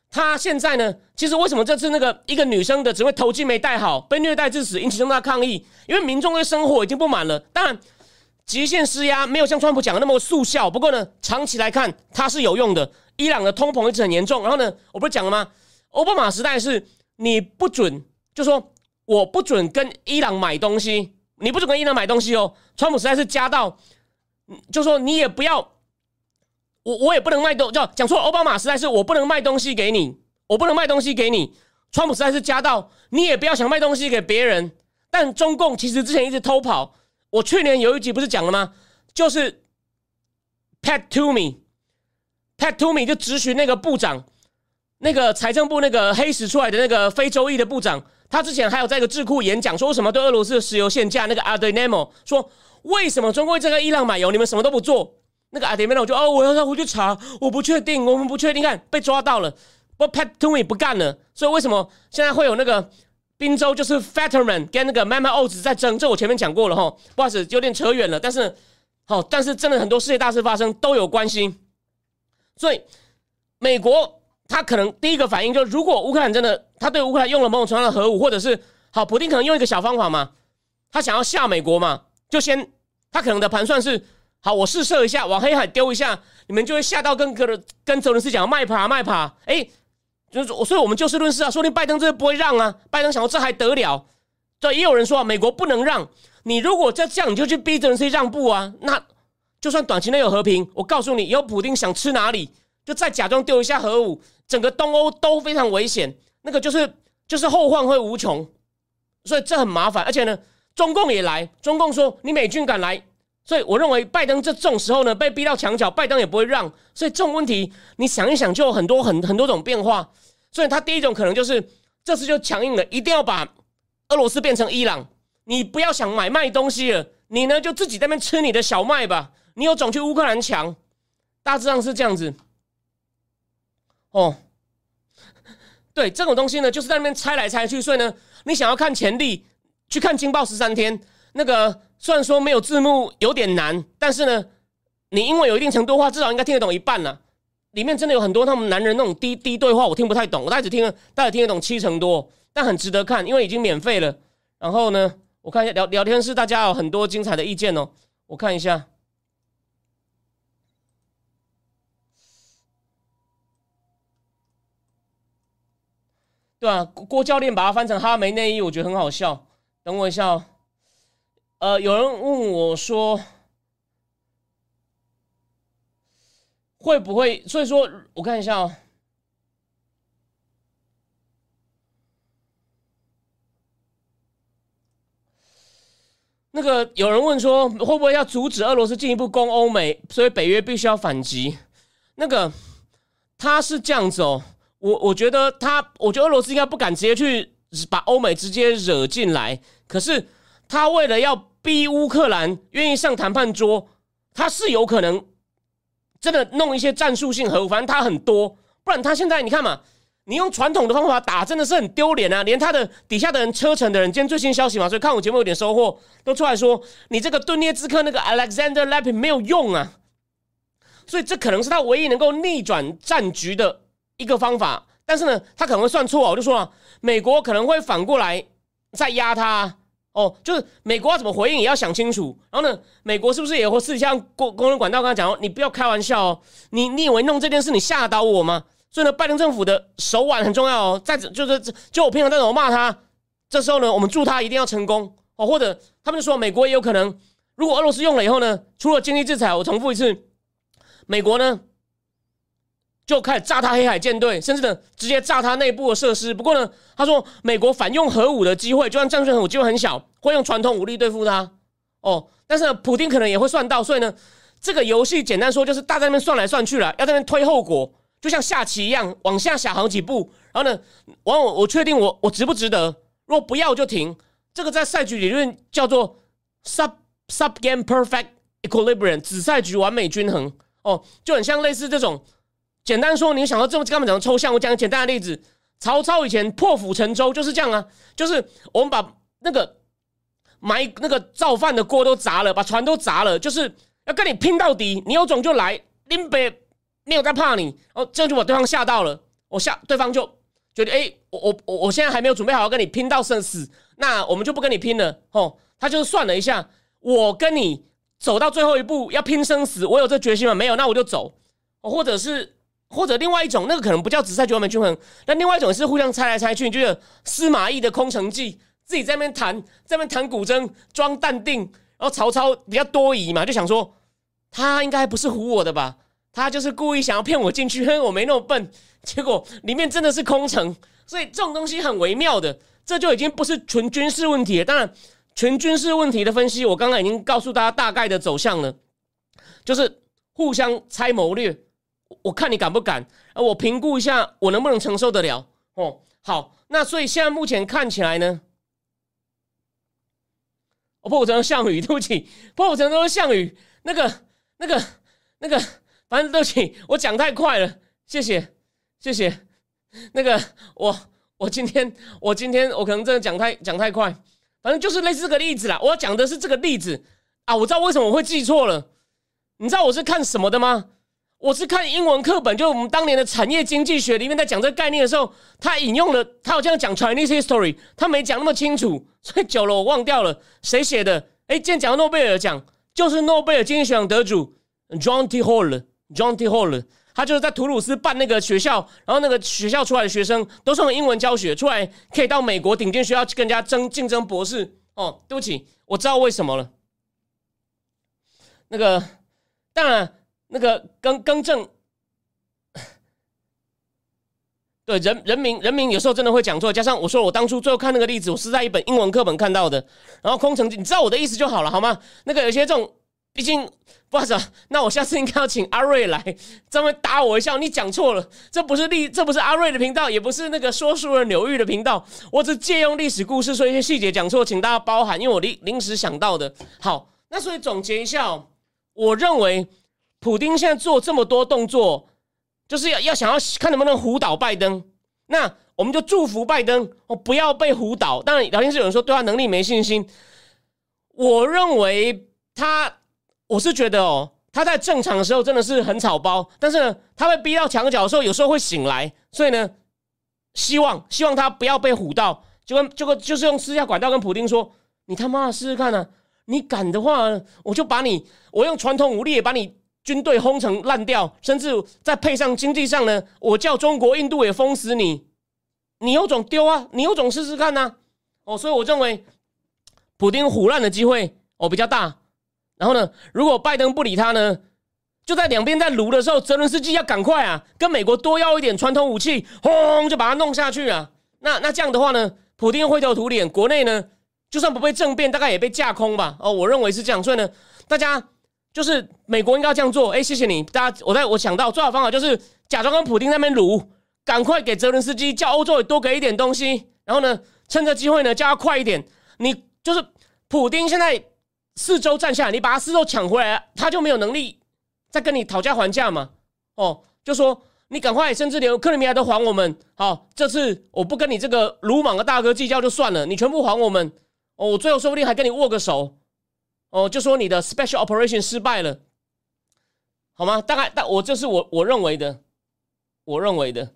他现在呢，其实为什么这次那个一个女生的只会头巾没戴好，被虐待致死，引起重大抗议？因为民众对生活已经不满了。当然。极限施压没有像川普讲的那么速效，不过呢，长期来看它是有用的。伊朗的通膨一直很严重，然后呢，我不是讲了吗？奥巴马时代是你不准，就说我不准跟伊朗买东西，你不准跟伊朗买东西哦。川普时代是加到，就说你也不要，我我也不能卖东，叫讲错。奥巴马时代是我不能卖东西给你，我不能卖东西给你。川普时代是加到，你也不要想卖东西给别人。但中共其实之前一直偷跑。我去年有一集不是讲了吗？就是 Pat Toomey，Pat Toomey 就咨询那个部长，那个财政部那个黑石出来的那个非洲裔的部长，他之前还有在一个智库演讲，说什么对俄罗斯的石油限价？那个 Adnemo 说为什么中国这个伊朗买油，你们什么都不做？那个 Adnemo 就哦，我要他回去查，我不确定，我们不确定，看被抓到了，不，Patton 不干了，所以为什么现在会有那个？宾州就是 Fetterman 跟那个 Mama Oz 在争，这我前面讲过了哈，不好意思，有点扯远了。但是，好，但是真的很多世界大事发生都有关系。所以，美国他可能第一个反应就是，如果乌克兰真的他对乌克兰用了某种程度的核武，或者是好，普京可能用一个小方法嘛，他想要吓美国嘛，就先他可能的盘算是，好，我试射一下，往黑海丢一下，你们就会吓到跟跟跟泽伦斯讲卖爬卖爬，哎。就是，所以我们就事论事啊，说不定拜登这不会让啊。拜登想说这还得了？对，也有人说啊，美国不能让你，如果再这样，你就去逼泽连斯让步啊。那就算短期内有和平，我告诉你，以后普京想吃哪里，就再假装丢一下核武，整个东欧都非常危险。那个就是就是后患会无穷，所以这很麻烦。而且呢，中共也来，中共说你美军敢来。所以我认为拜登这种时候呢，被逼到墙角，拜登也不会让。所以这种问题，你想一想，就有很多很很多种变化。所以他第一种可能就是这次就强硬了，一定要把俄罗斯变成伊朗。你不要想买卖东西了，你呢就自己在那边吃你的小麦吧。你有种去乌克兰抢，大致上是这样子。哦，对，这种东西呢，就是在那边猜来猜去。所以呢，你想要看潜力，去看《金报十三天》那个。虽然说没有字幕有点难，但是呢，你因为有一定程度话，至少应该听得懂一半了。里面真的有很多他们男人那种低低对话，我听不太懂。我大概只听了，大概听得懂七成多，但很值得看，因为已经免费了。然后呢，我看一下聊聊天室，大家有很多精彩的意见哦。我看一下，对啊，郭教练把它翻成哈梅内衣，我觉得很好笑。等我一下哦。呃，有人问我说，会不会？所以说，我看一下哦。那个有人问说，会不会要阻止俄罗斯进一步攻欧美？所以北约必须要反击。那个他是这样子哦，我我觉得他，我觉得俄罗斯应该不敢直接去把欧美直接惹进来。可是他为了要逼乌克兰愿意上谈判桌，他是有可能真的弄一些战术性核武，反正他很多。不然他现在你看嘛。你用传统的方法打真的是很丢脸啊！连他的底下的人、车臣的人，今天最新消息嘛，所以看我节目有点收获，都出来说你这个顿涅茨克那个 Alexander Lapin 没有用啊！所以这可能是他唯一能够逆转战局的一个方法。但是呢，他可能会算错。我就说了，美国可能会反过来再压他哦，就是美国要怎么回应也要想清楚。然后呢，美国是不是也会私底下公公共管道跟他讲，你不要开玩笑哦，你你以为弄这件事你吓倒我吗？所以呢，拜登政府的手腕很重要哦。在就是就我平常在怎么骂他，这时候呢，我们祝他一定要成功哦。或者他们就说，美国也有可能，如果俄罗斯用了以后呢，除了经济制裁，我重复一次，美国呢就开始炸他黑海舰队，甚至呢直接炸他内部的设施。不过呢，他说美国反用核武的机会，就算战术核武机会很小，会用传统武力对付他哦。但是呢，普京可能也会算到，所以呢，这个游戏简单说就是大在那边算来算去了，要在那边推后果。就像下棋一样，往下下好几步，然后呢，往我我确定我我值不值得？如果不要就停。这个在赛局理论叫做 sub sub game perfect equilibrium，子赛局完美均衡。哦，就很像类似这种。简单说，你想到这么干嘛讲抽象？我讲个简单的例子：曹操以前破釜沉舟就是这样啊，就是我们把那个埋那个造饭的锅都砸了，把船都砸了，就是要跟你拼到底。你有种就来，林北。没有在怕你，哦，这样就把对方吓到了。我吓对方就觉得，哎，我我我我现在还没有准备好要跟你拼到生死，那我们就不跟你拼了。哦，他就是算了一下，我跟你走到最后一步要拼生死，我有这决心吗？没有，那我就走。或者是或者另外一种，那个可能不叫紫菜局完美均衡，那另外一种是互相猜来猜去，你觉得司马懿的空城计，自己在那边弹，在那边弹古筝，装淡定，然后曹操比较多疑嘛，就想说他应该不是唬我的吧。他就是故意想要骗我进去，因为我没那么笨。结果里面真的是空城，所以这种东西很微妙的，这就已经不是纯军事问题了。当然，纯军事问题的分析，我刚刚已经告诉大家大概的走向了，就是互相猜谋略。我看你敢不敢，啊，我评估一下我能不能承受得了。哦，好，那所以现在目前看起来呢，我破釜沉舟项羽，对不起，破釜沉舟项羽，那个、那个、那个。反正对不起，我讲太快了，谢谢，谢谢。那个，我我今天我今天我可能真的讲太讲太快，反正就是类似这个例子啦。我要讲的是这个例子啊，我知道为什么我会记错了。你知道我是看什么的吗？我是看英文课本，就我们当年的产业经济学里面在讲这个概念的时候，他引用了，他好像讲 Chinese history，他没讲那么清楚，所以久了我忘掉了谁写的。哎，今天讲诺贝尔奖，就是诺贝尔经济学奖得主 John T. Hall。John T. Hall，他就是在图鲁斯办那个学校，然后那个学校出来的学生都是用英文教学，出来可以到美国顶尖学校去跟人家争竞争博士。哦，对不起，我知道为什么了。那个，当然，那个更更正，对人人民人民有时候真的会讲错。加上我说我当初最后看那个例子，我是在一本英文课本看到的。然后空城计，你知道我的意思就好了，好吗？那个有些这种。毕竟不好意思，那我下次应该要请阿瑞来，专门打我一下。你讲错了，这不是历，这不是阿瑞的频道，也不是那个说书人刘玉的频道。我只借用历史故事说一些细节讲错，请大家包涵，因为我临临时想到的。好，那所以总结一下，我认为普丁现在做这么多动作，就是要要想要看能不能唬倒拜登。那我们就祝福拜登哦，不要被唬倒。当然，聊天室有人说对他能力没信心，我认为他。我是觉得哦，他在正常的时候真的是很草包，但是呢，他被逼到墙角的时候，有时候会醒来，所以呢，希望希望他不要被唬到，就跟就跟就是用私下管道跟普京说，你他妈试试看呢，你敢的话，我就把你，我用传统武力也把你军队轰成烂掉，甚至再配上经济上呢，我叫中国、印度也封死你，你有种丢啊，你有种试试看呐，哦，所以我认为普京虎烂的机会哦比较大。然后呢？如果拜登不理他呢？就在两边在撸的时候，泽伦斯基要赶快啊，跟美国多要一点传统武器，轰就把它弄下去啊。那那这样的话呢，普京灰头土脸，国内呢就算不被政变，大概也被架空吧。哦，我认为是这样，所以呢，大家就是美国应该要这样做。哎，谢谢你，大家，我在我想到最好方法就是假装跟普京那边撸，赶快给泽伦斯基叫欧洲也多给一点东西，然后呢，趁着机会呢叫他快一点。你就是普京现在。四周站下来，你把他四周抢回来，他就没有能力再跟你讨价还价嘛？哦，就说你赶快，甚至连克里米亚都还我们。好，这次我不跟你这个鲁莽的大哥计较就算了，你全部还我们。哦，我最后说不定还跟你握个手。哦，就说你的 special operation 失败了，好吗？大概，但我这是我我认为的，我认为的。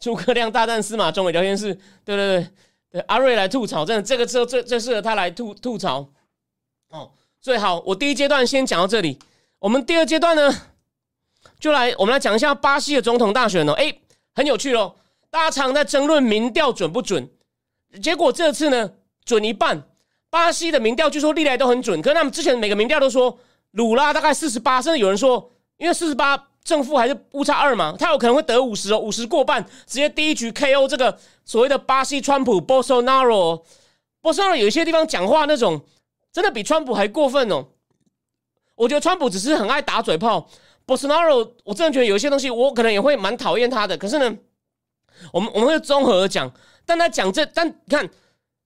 诸葛亮大战司马中，聊天室，对对对对，阿瑞来吐槽，真的这个车最最适合他来吐吐槽。哦，最好我第一阶段先讲到这里。我们第二阶段呢，就来我们来讲一下巴西的总统大选哦。哎，很有趣哦，大家常在争论民调准不准，结果这次呢准一半。巴西的民调据说历来都很准，可是他们之前每个民调都说鲁拉大概四十八，甚至有人说因为四十八正负还是误差二嘛，他有可能会得五十哦，五十过半，直接第一局 KO 这个所谓的巴西川普 Bolsonaro。Bolsonaro 有一些地方讲话那种。真的比川普还过分哦！我觉得川普只是很爱打嘴炮，Bolsonaro，我真的觉得有一些东西我可能也会蛮讨厌他的。可是呢，我们我们会综合讲，但他讲这，但你看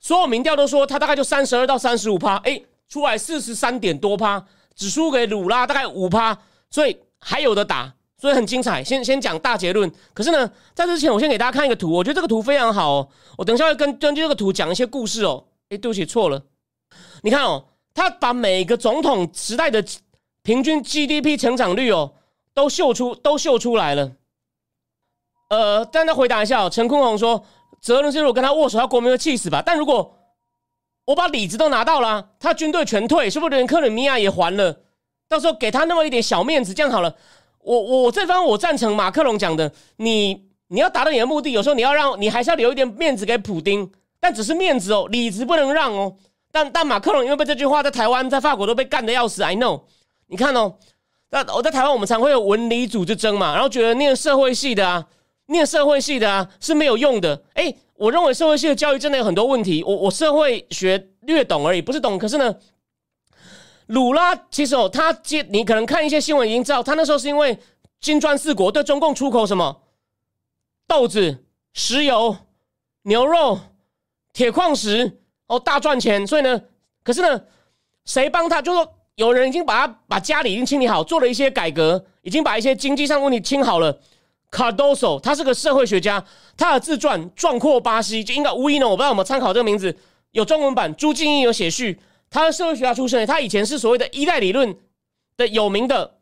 所有民调都说他大概就三十二到三十五趴，哎，出来四十三点多趴，只输给鲁拉大概五趴，所以还有的打，所以很精彩。先先讲大结论，可是呢，在这之前我先给大家看一个图，我觉得这个图非常好哦。我等一下会根根据这个图讲一些故事哦。哎，对不起，错了。你看哦，他把每个总统时代的平均 GDP 成长率哦，都秀出都秀出来了。呃，但他回答一下哦，陈坤宏说，泽伦斯基如果跟他握手，他国民会气死吧？但如果我把里子都拿到了，他军队全退，是不是连克里米亚也还了？到时候给他那么一点小面子，这样好了。我我这方我赞成马克龙讲的，你你要达到你的目的，有时候你要让你还是要留一点面子给普丁，但只是面子哦，里子不能让哦。但但马克龙因为被这句话在台湾在法国都被干的要死，I know。你看哦，那我在台湾我们常会有文理组之争嘛，然后觉得念社会系的啊，念社会系的啊是没有用的。哎，我认为社会系的教育真的有很多问题。我我社会学略懂而已，不是懂。可是呢，鲁拉其实哦，他接你可能看一些新闻已经知道，他那时候是因为金砖四国对中共出口什么豆子、石油、牛肉、铁矿石。哦，大赚钱，所以呢，可是呢，谁帮他？就说有人已经把他把家里已经清理好，做了一些改革，已经把一些经济上问题清好了。Cardoso，他是个社会学家，他的自传《壮阔巴西》就应该无疑呢，我不知道有没有参考这个名字，有中文版，朱静怡有写序。他是社会学家出身，他以前是所谓的依赖理论的有名的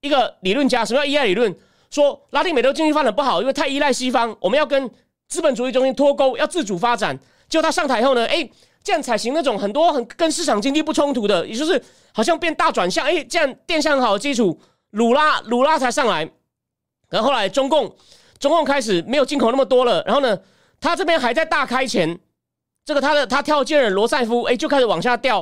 一个理论家。什么叫依赖理论？说拉丁美洲经济发展不好，因为太依赖西方，我们要跟资本主义中心脱钩，要自主发展。就他上台后呢，哎，这样采行那种很多很跟市场经济不冲突的，也就是好像变大转向，哎，这样垫下很好的基础，鲁拉鲁拉才上来。然后后来中共中共开始没有进口那么多了，然后呢，他这边还在大开钱，这个他的他跳接人罗塞夫，哎，就开始往下掉。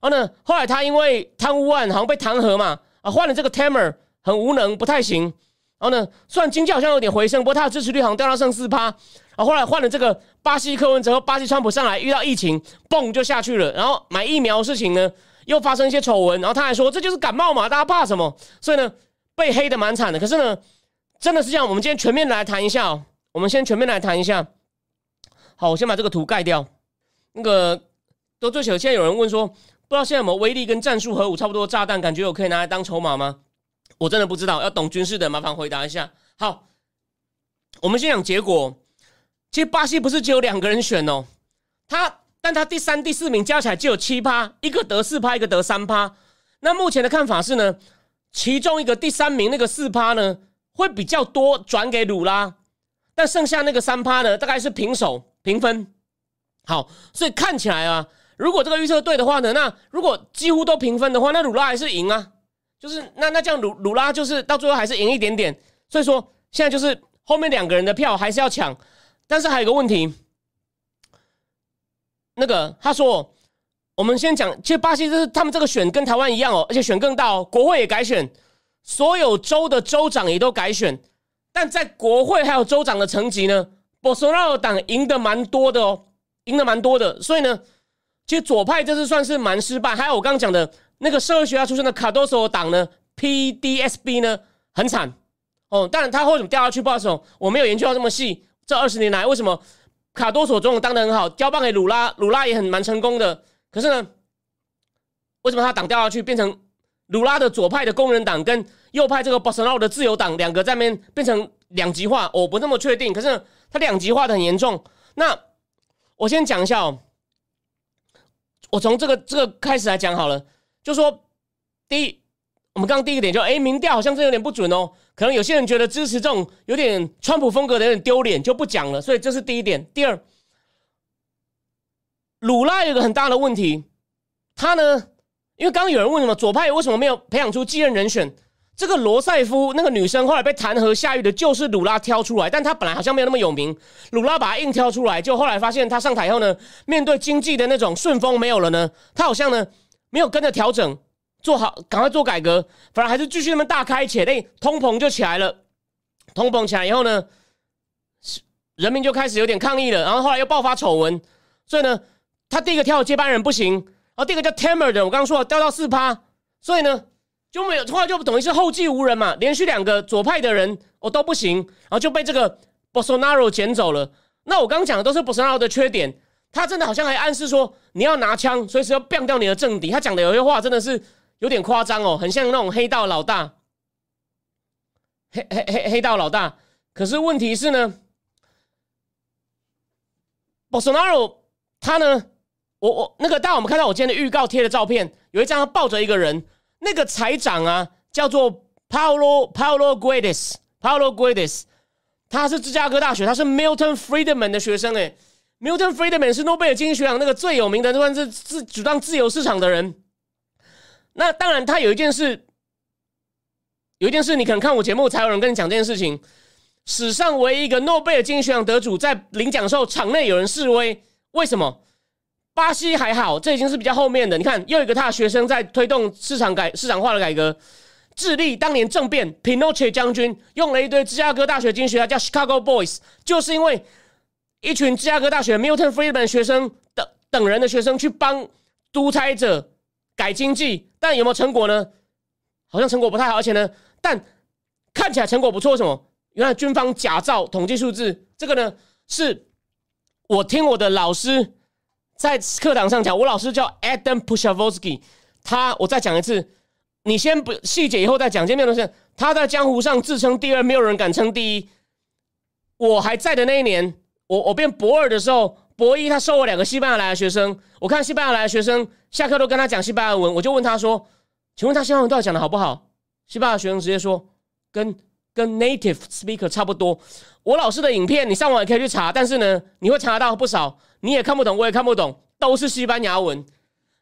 然后呢，后来他因为贪污案好像被弹劾嘛，啊，换了这个 Tamer 很无能，不太行。然后呢，虽然经济好像有点回升，不过他的支持率好像掉到剩四趴。然后后来换了这个巴西科文哲和巴西川普上来，遇到疫情，嘣就下去了。然后买疫苗事情呢，又发生一些丑闻。然后他还说这就是感冒嘛，大家怕什么？所以呢，被黑的蛮惨的。可是呢，真的是这样。我们今天全面来谈一下哦。我们先全面来谈一下。好，我先把这个图盖掉。那个都最小，现在有人问说，不知道现在有没有威力跟战术核武差不多的炸弹，感觉我可以拿来当筹码吗？我真的不知道，要懂军事的麻烦回答一下。好，我们先讲结果。其实巴西不是只有两个人选哦，他但他第三、第四名加起来就有七趴，一个得四趴，一个得三趴。那目前的看法是呢，其中一个第三名那个四趴呢会比较多转给鲁拉，但剩下那个三趴呢大概是平手平分。好，所以看起来啊，如果这个预测对的话呢，那如果几乎都平分的话，那鲁拉还是赢啊，就是那那这样鲁鲁拉就是到最后还是赢一点点。所以说现在就是后面两个人的票还是要抢。但是还有个问题，那个他说我们先讲，其实巴西这是他们这个选跟台湾一样哦，而且选更大哦，国会也改选，所有州的州长也都改选，但在国会还有州长的层级呢，博索纳罗党赢得蛮多的哦，赢得蛮多的，所以呢，其实左派这次算是蛮失败。还有我刚刚讲的那个社会学家出身的卡多索党呢，PDSB 呢很惨哦，但他为什么掉下去？不知道，我没有研究到这么细。这二十年来，为什么卡多索总统当的很好，交棒给鲁拉，鲁拉也很蛮成功的？可是呢，为什么他党掉下去，变成鲁拉的左派的工人党跟右派这个 Bolsonaro 的自由党两个在面变成两极化？我不那么确定。可是他两极化的很严重。那我先讲一下哦，我从这个这个开始来讲好了。就说第一，我们刚刚第一个点就，哎，民调好像是有点不准哦。可能有些人觉得支持这种有点川普风格的有点丢脸，就不讲了。所以这是第一点。第二。鲁拉有个很大的问题，他呢，因为刚刚有人问什么左派为什么没有培养出继任人选？这个罗塞夫那个女生后来被弹劾下狱的，就是鲁拉挑出来，但他本来好像没有那么有名，鲁拉把他硬挑出来，就后来发现他上台后呢，面对经济的那种顺风没有了呢，他好像呢没有跟着调整，做好赶快做改革，反而还是继续那么大开且内，通膨就起来了，通膨起来以后呢，人民就开始有点抗议了，然后后来又爆发丑闻，所以呢。他第一个挑的接班人不行，然后第二个叫 Tamer 的，我刚刚说了掉到四趴，所以呢就没有，后来就等于是后继无人嘛，连续两个左派的人我都不行，然后就被这个 Bolsonaro 捡走了。那我刚刚讲的都是 Bolsonaro 的缺点，他真的好像还暗示说你要拿枪，随时要 ban 掉你的政敌。他讲的有些话真的是有点夸张哦，很像那种黑道老大，黑黑黑黑道老大。可是问题是呢，Bolsonaro 他呢？我我那个，当我们看到我今天的预告贴的照片，有一张他抱着一个人，那个财长啊，叫做 Paulo Paulo Guedes Paulo Guedes，他是芝加哥大学，他是 Milton Friedman 的学生诶，Milton Friedman 是诺贝尔经济学奖那个最有名的，算是自主张自由市场的人。那当然，他有一件事，有一件事，你可能看我节目才有人跟你讲这件事情。史上唯一一个诺贝尔经济学奖得主在领奖时候，场内有人示威，为什么？巴西还好，这已经是比较后面的。你看，又一个他的学生在推动市场改市场化的改革。智利当年政变，Pinochet 将军用了一堆芝加哥大学经济学家叫 Chicago Boys，就是因为一群芝加哥大学 Milton Friedman 学生等等人的学生去帮独裁者改经济，但有没有成果呢？好像成果不太好，而且呢，但看起来成果不错。什么？原来军方假造统计数字，这个呢，是我听我的老师。在课堂上讲，我老师叫 Adam Pushavosky，他我再讲一次，你先不细节，以后再讲。前面都是他在江湖上自称第二，没有人敢称第一。我还在的那一年，我我变博二的时候，博一他收我两个西班牙来的学生，我看西班牙来的学生下课都跟他讲西班牙文，我就问他说：“请问他西班牙文到底讲的好不好？”西班牙学生直接说：“跟跟 native speaker 差不多。”我老师的影片你上网也可以去查，但是呢，你会查到不少。你也看不懂，我也看不懂，都是西班牙文。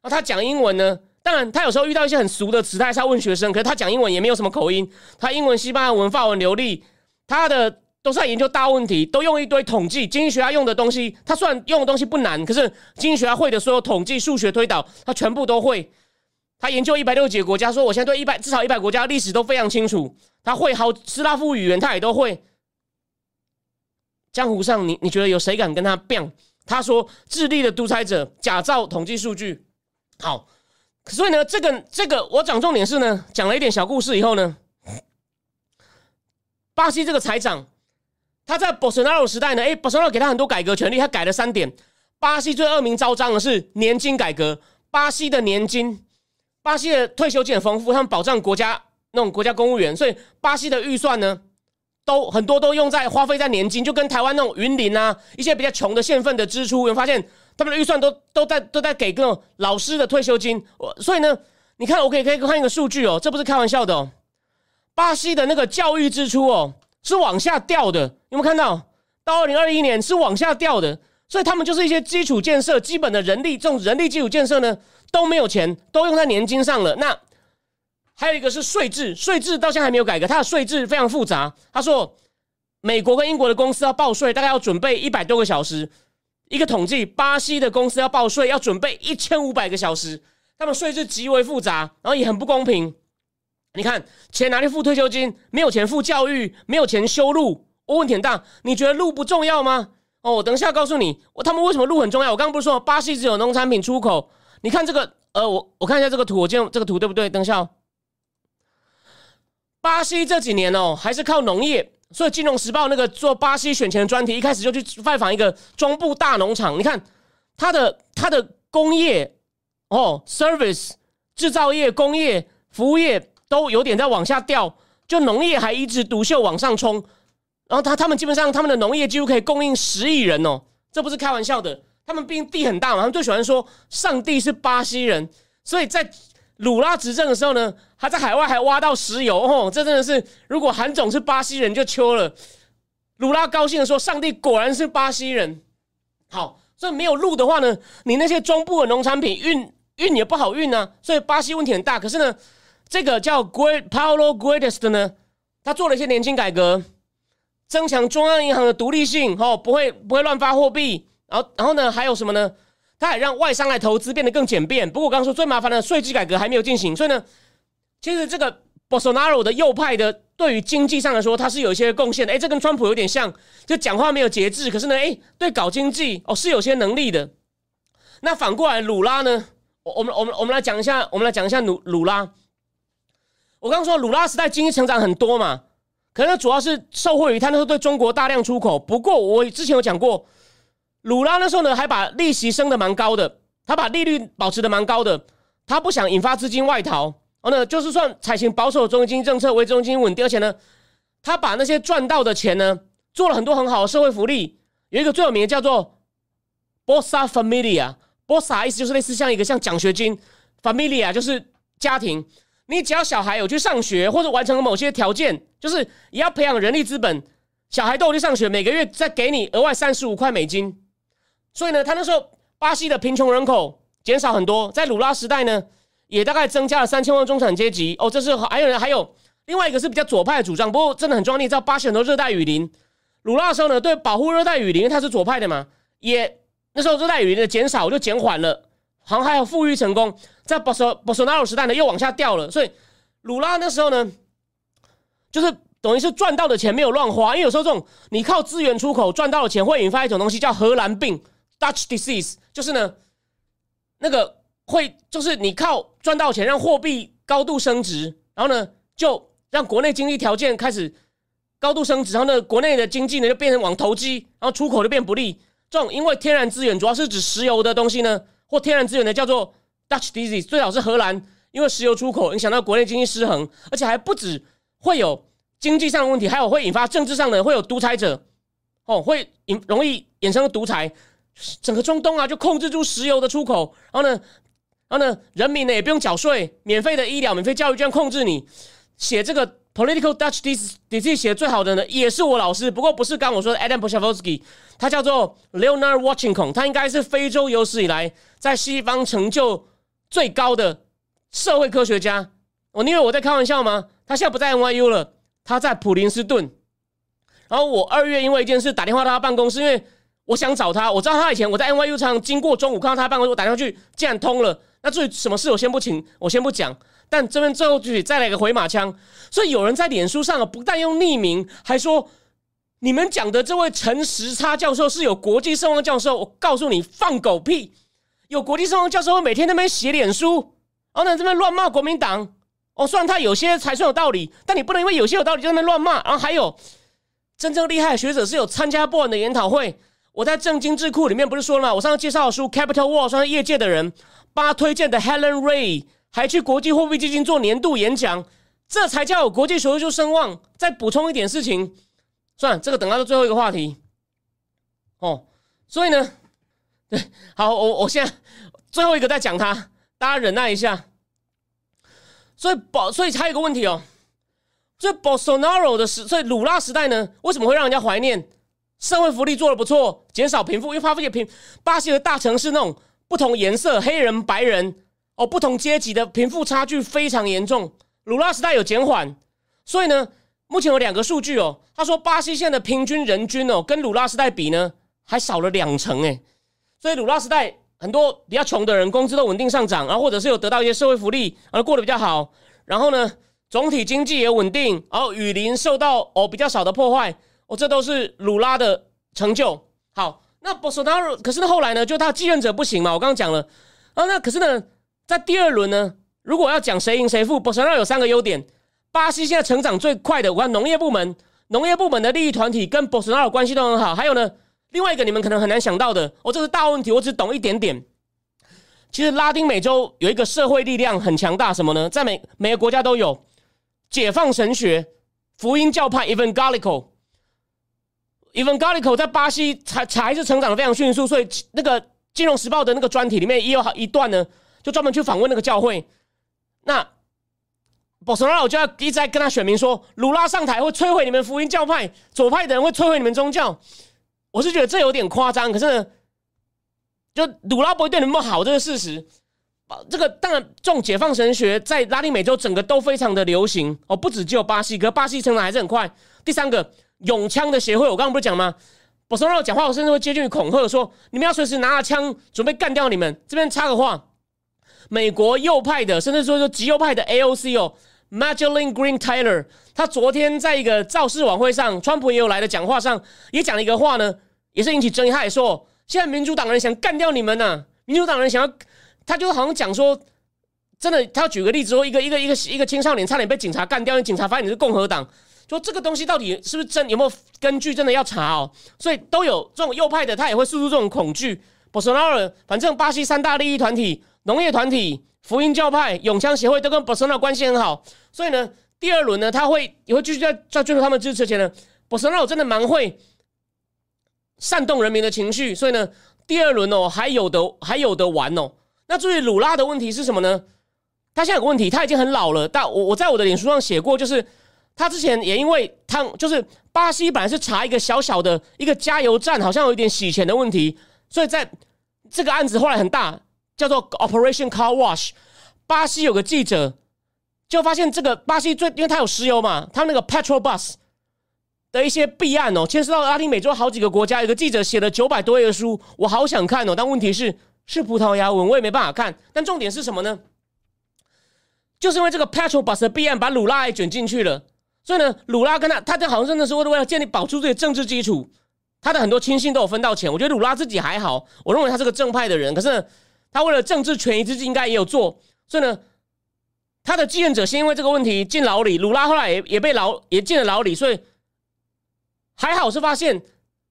那他讲英文呢？当然，他有时候遇到一些很俗的词，他还是要问学生。可是他讲英文也没有什么口音，他英文、西班牙文、法文流利。他的都是在研究大问题，都用一堆统计、经济学家用的东西。他虽然用的东西不难，可是经济学家会的所有统计、数学推导，他全部都会。他研究一百六十几个国家，说我现在对一百至少一百国家历史都非常清楚。他会好斯拉夫语言，他也都会。江湖上，你你觉得有谁敢跟他辩？他说：“智利的独裁者假造统计数据，好，所以呢，这个这个我讲重点是呢，讲了一点小故事以后呢，巴西这个财长他在 Bolsonaro 时代呢，哎，Bolsonaro 给他很多改革权利，他改了三点。巴西最恶名昭彰的是年金改革，巴西的年金，巴西的退休金很丰富，他们保障国家那种国家公务员，所以巴西的预算呢。”都很多都用在花费在年金，就跟台湾那种云林啊一些比较穷的县份的支出，有发现他们的预算都都在都在给个老师的退休金。我所以呢，你看我可以可以看一个数据哦，这不是开玩笑的哦。巴西的那个教育支出哦是往下掉的，有没有看到？到二零二一年是往下掉的，所以他们就是一些基础建设、基本的人力这种人力基础建设呢都没有钱，都用在年金上了。那还有一个是税制，税制到现在还没有改革，它的税制非常复杂。他说，美国跟英国的公司要报税，大概要准备一百多个小时，一个统计，巴西的公司要报税要准备一千五百个小时，他们税制极为复杂，然后也很不公平。你看，钱拿去付退休金，没有钱付教育，没有钱修路，我问题很大。你觉得路不重要吗？哦，我等一下告诉你，我他们为什么路很重要。我刚刚不是说巴西只有农产品出口？你看这个，呃，我我看一下这个图，我见这个图对不对？等一下，巴西这几年哦，还是靠农业。所以《金融时报》那个做巴西选钱的专题，一开始就去拜访一个中部大农场。你看，它的它的工业哦，service 制造业、工业、服务业都有点在往下掉，就农业还一枝独秀往上冲。然后他他们基本上他们的农业几乎可以供应十亿人哦，这不是开玩笑的。他们毕竟地很大嘛，他们最喜欢说上帝是巴西人，所以在。鲁拉执政的时候呢，他在海外还挖到石油哦，这真的是如果韩总是巴西人就秋了。鲁拉高兴的说：“上帝果然是巴西人。”好，所以没有路的话呢，你那些中部的农产品运运也不好运呢，所以巴西问题很大。可是呢，这个叫 Great Paulo Guedes 的呢，他做了一些年轻改革，增强中央银行的独立性，哦，不会不会乱发货币。然后然后呢，还有什么呢？他还让外商来投资变得更简便。不过我刚刚说最麻烦的税制改革还没有进行，所以呢，其实这个 Bolsonaro 的右派的对于经济上来说，他是有一些贡献的。哎，这跟川普有点像，就讲话没有节制，可是呢，哎，对搞经济哦是有些能力的。那反过来鲁拉呢？我我们我们我们来讲一下，我们来讲一下鲁鲁拉。我刚刚说鲁拉时代经济成长很多嘛，可能主要是受惠于他那时候对中国大量出口。不过我之前有讲过。鲁拉那时候呢，还把利息升的蛮高的，他把利率保持的蛮高的，他不想引发资金外逃，哦呢，就是算采行保守的中经济政策，为中经济稳定，而且呢，他把那些赚到的钱呢，做了很多很好的社会福利，有一个最有名的叫做 Bossa Familia，Bossa 意思就是类似像一个像奖学金，Familia 就是家庭，你只要小孩有去上学或者完成了某些条件，就是也要培养人力资本，小孩都有去上学，每个月再给你额外三十五块美金。所以呢，他那时候巴西的贫穷人口减少很多，在鲁拉时代呢，也大概增加了三千万中产阶级。哦，这是还有人还有另外一个是比较左派的主张，不过真的很重要。你知道巴西很多热带雨林，鲁拉的时候呢，对保护热带雨林，他是左派的嘛，也那时候热带雨林的减少就减缓了，好像还有富裕成功。在博索博索纳罗时代呢，又往下掉了。所以鲁拉那时候呢，就是等于是赚到的钱没有乱花，因为有时候这种你靠资源出口赚到的钱，会引发一种东西叫荷兰病。Dutch disease 就是呢，那个会就是你靠赚到钱让货币高度升值，然后呢就让国内经济条件开始高度升值，然后呢国内的经济呢就变成往投机，然后出口就变不利。这种因为天然资源主要是指石油的东西呢，或天然资源呢叫做 Dutch disease，最好是荷兰，因为石油出口影响到国内经济失衡，而且还不止会有经济上的问题，还有会引发政治上的会有独裁者哦，会引容易衍生独裁。整个中东啊，就控制住石油的出口，然后呢，然后呢，人民呢也不用缴税，免费的医疗、免费教育，这样控制你。写这个 political Dutch disease 写最好的呢，也是我老师，不过不是刚我说的 Adam b o s h a v o s k y 他叫做 Leonard Watchington，他应该是非洲有史以来在西方成就最高的社会科学家。我你以为我在开玩笑吗？他现在不在 NYU 了，他在普林斯顿。然后我二月因为一件事打电话到他办公室，因为。我想找他，我知道他以前我在 NYU 常经过中午看到他办公室，我打电话去，竟然通了。那至于什么事，我先不请，我先不讲。但这边最后句再来一个回马枪，所以有人在脸书上不但用匿名，还说你们讲的这位陈时差教授是有国际声望教授。我告诉你，放狗屁！有国际声望教授每天那边写脸书，然后呢这边乱骂国民党。哦，虽然他有些才算有道理，但你不能因为有些有道理就在那边乱骂。然后还有真正厉害的学者是有参加波恩的研讨会。我在正经智库里面不是说了吗？我上次介绍的书《Capital Wall》，算是业界的人帮他推荐的 Helen Ray，还去国际货币基金做年度演讲，这才叫有国际学术声望。再补充一点事情，算了，这个等到最后一个话题。哦，所以呢，对，好，我我现在最后一个再讲他，大家忍耐一下。所以保，所以还有一个问题哦，这 Bolsonaro 的时，所以鲁拉时代呢，为什么会让人家怀念？社会福利做的不错，减少贫富，因为发现贫巴西的大城市那种不同颜色黑人白人哦不同阶级的贫富差距非常严重。鲁拉时代有减缓，所以呢，目前有两个数据哦。他说巴西现在的平均人均哦跟鲁拉时代比呢还少了两成诶，所以鲁拉时代很多比较穷的人工资都稳定上涨，然后或者是有得到一些社会福利，而过得比较好。然后呢，总体经济也稳定，然后雨林受到哦比较少的破坏，哦，这都是鲁拉的成就。好，那博索纳罗可是呢后来呢，就他继任者不行嘛，我刚刚讲了。啊，那可是呢，在第二轮呢，如果要讲谁赢谁负，博索纳罗有三个优点。巴西现在成长最快的，我看农业部门，农业部门的利益团体跟博索纳罗关系都很好。还有呢，另外一个你们可能很难想到的，哦，这是大问题，我只懂一点点。其实拉丁美洲有一个社会力量很强大，什么呢？在每每个国家都有解放神学、福音教派 （Evangelical）。Evangelical 在巴西才才是成长的非常迅速，所以那个《金融时报》的那个专题里面也有好一段呢，就专门去访问那个教会。那博索纳罗就要一直在跟他选民说，鲁拉上台会摧毁你们福音教派，左派的人会摧毁你们宗教。我是觉得这有点夸张，可是呢，就鲁拉不会对你们好，这个事实。这个当然，这种解放神学在拉丁美洲整个都非常的流行哦，不止只有巴西，可巴西成长还是很快。第三个。永枪的协会，我刚刚不是讲吗？博索纳罗讲话，我甚至会接近于恐吓，说你们要随时拿着枪准备干掉你们。这边插个话，美国右派的，甚至说说极右派的 AOC 哦 m a g e l l i n Green Taylor，他昨天在一个造势晚会上，川普也有来的讲话上，也讲了一个话呢，也是引起争议。他说，现在民主党人想干掉你们呢，民主党人想要，他就好像讲说，真的，他要举个例子说，一个一个一个一个青少年差点被警察干掉，因为警察发现你是共和党。说这个东西到底是不是真？有没有根据？真的要查哦。所以都有这种右派的，他也会诉出这种恐惧。博索纳罗，反正巴西三大利益团体、农业团体、福音教派、永枪协会都跟博索纳罗关系很好。所以呢，第二轮呢，他会也会继续在在追求他们支持前呢。博索纳罗真的蛮会煽动人民的情绪。所以呢，第二轮哦，还有的还有的玩哦。那至于鲁拉的问题是什么呢？他现在有个问题，他已经很老了。但我我在我的脸书上写过，就是。他之前也因为他就是巴西本来是查一个小小的一个加油站，好像有一点洗钱的问题，所以在这个案子后来很大，叫做 Operation Car Wash。巴西有个记者就发现这个巴西最，因为他有石油嘛，他那个 Petrol Bus 的一些弊案哦，牵涉到拉丁美洲好几个国家。有个记者写了九百多页的书，我好想看哦，但问题是是葡萄牙文，我也没办法看。但重点是什么呢？就是因为这个 Petrol Bus 的弊案，把鲁拉也卷进去了。所以呢，鲁拉跟他，他这好像真的是为了为了建立保住自己的政治基础，他的很多亲信都有分到钱。我觉得鲁拉自己还好，我认为他是个正派的人。可是他为了政治权益之计，应该也有做。所以呢，他的继任者先因为这个问题进牢里，鲁拉后来也也被牢也进了牢里。所以还好是发现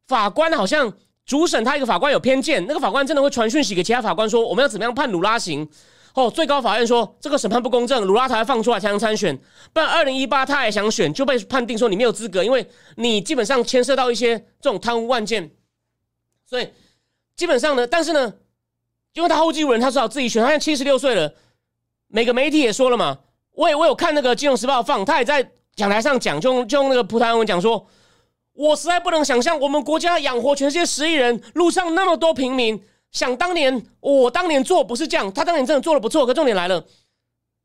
法官好像主审他一个法官有偏见，那个法官真的会传讯息给其他法官说，我们要怎么样判鲁拉刑。哦，最高法院说这个审判不公正，鲁拉才放出来才能参选，不然二零一八他也想选就被判定说你没有资格，因为你基本上牵涉到一些这种贪污案件，所以基本上呢，但是呢，因为他后继无人，他只好自己选，他现在七十六岁了，每个媒体也说了嘛，我也我有看那个金融时报放，他也在讲台上讲，就用就用那个葡萄牙文讲说，我实在不能想象我们国家养活全世界十亿人，路上那么多平民。想当年，我当年做不是这样，他当年真的做的不错。可重点来了，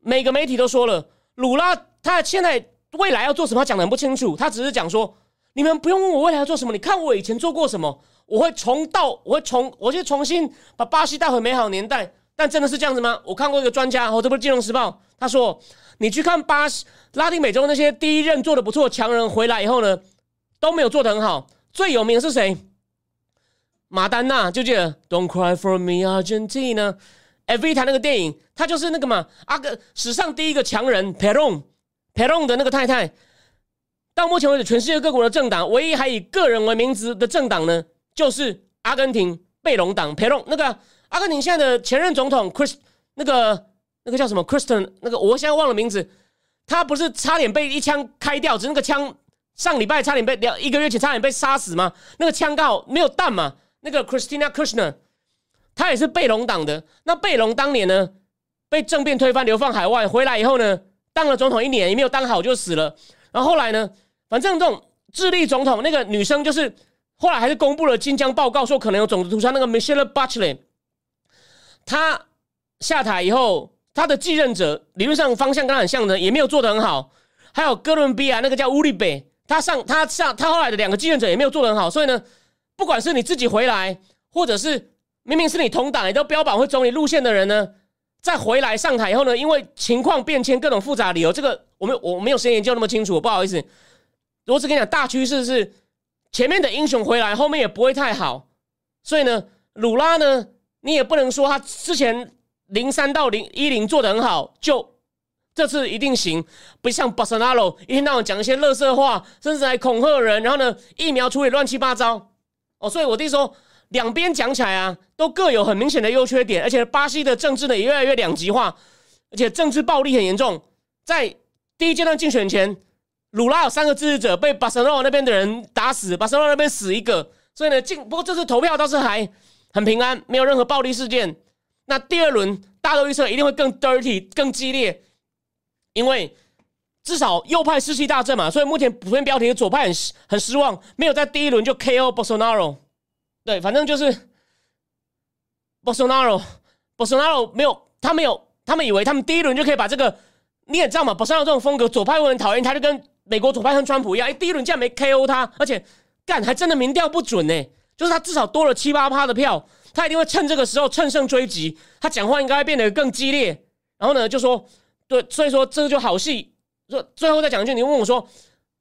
每个媒体都说了，鲁拉他现在未来要做什么，他讲的很不清楚。他只是讲说，你们不用问我未来要做什么，你看我以前做过什么，我会重到，我会重，我就重新把巴西带回美好年代。但真的是这样子吗？我看过一个专家，哦，这不是《金融时报》，他说，你去看巴西、拉丁美洲那些第一任做的不错强人回来以后呢，都没有做的很好。最有名的是谁？马丹娜就记得《Don't Cry for Me Argentina》，F 一台那个电影，他就是那个嘛，阿哥史上第一个强人 Peron，Peron 的那个太太。到目前为止，全世界各国的政党，唯一还以个人为名字的政党呢，就是阿根廷贝隆党 Peron。那个阿根廷现在的前任总统 Chris，那个那个叫什么 Kristen，那个我现在忘了名字，他不是差点被一枪开掉，只是那个枪上礼拜差点被两一个月前差点被杀死吗？那个枪刚好没有弹嘛。那个 Christina Kirchner，他也是贝隆党的。那贝隆当年呢，被政变推翻，流放海外，回来以后呢，当了总统一年，也没有当好就死了。然后后来呢，反正这种智利总统那个女生，就是后来还是公布了金江报告，说可能有种族屠杀。那个 Michelle Bachelet，她下台以后，她的继任者理论上方向跟她很像的，也没有做得很好。还有哥伦比亚那个叫乌利贝，他上他上他后来的两个继任者也没有做得很好，所以呢。不管是你自己回来，或者是明明是你同党，也都标榜会走你路线的人呢，再回来上台以后呢，因为情况变迁，各种复杂理由，这个我们我没有时间研究那么清楚，不好意思。我只跟你讲，大趋势是前面的英雄回来，后面也不会太好。所以呢，鲁拉呢，你也不能说他之前零三到零一零做的很好，就这次一定行。不像巴塞纳罗一天到晚讲一些乐色话，甚至还恐吓人，然后呢，疫苗处理乱七八糟。哦，所以我弟说。两边讲起来啊，都各有很明显的优缺点，而且巴西的政治呢也越来越两极化，而且政治暴力很严重。在第一阶段竞选前，鲁拉有三个支持者被巴塞罗那边的人打死，巴塞罗那边死一个，所以呢，进不过这次投票倒是还很平安，没有任何暴力事件。那第二轮大都预测一定会更 dirty、更激烈，因为至少右派士气大振嘛，所以目前普遍标题的左派很很失望，没有在第一轮就 KO Bolsonaro。对，反正就是 Bolsonaro，Bolsonaro 没有，他没有，他们以为他们第一轮就可以把这个，你也知道嘛 bosso 这种风格，左派会很讨厌他，就跟美国左派跟川普一样，哎，第一轮竟然没 KO 他，而且干还真的民调不准呢，就是他至少多了七八趴的票，他一定会趁这个时候趁胜追击，他讲话应该会变得更激烈，然后呢就说，对，所以说这就好戏，说最后再讲一句，你问我说，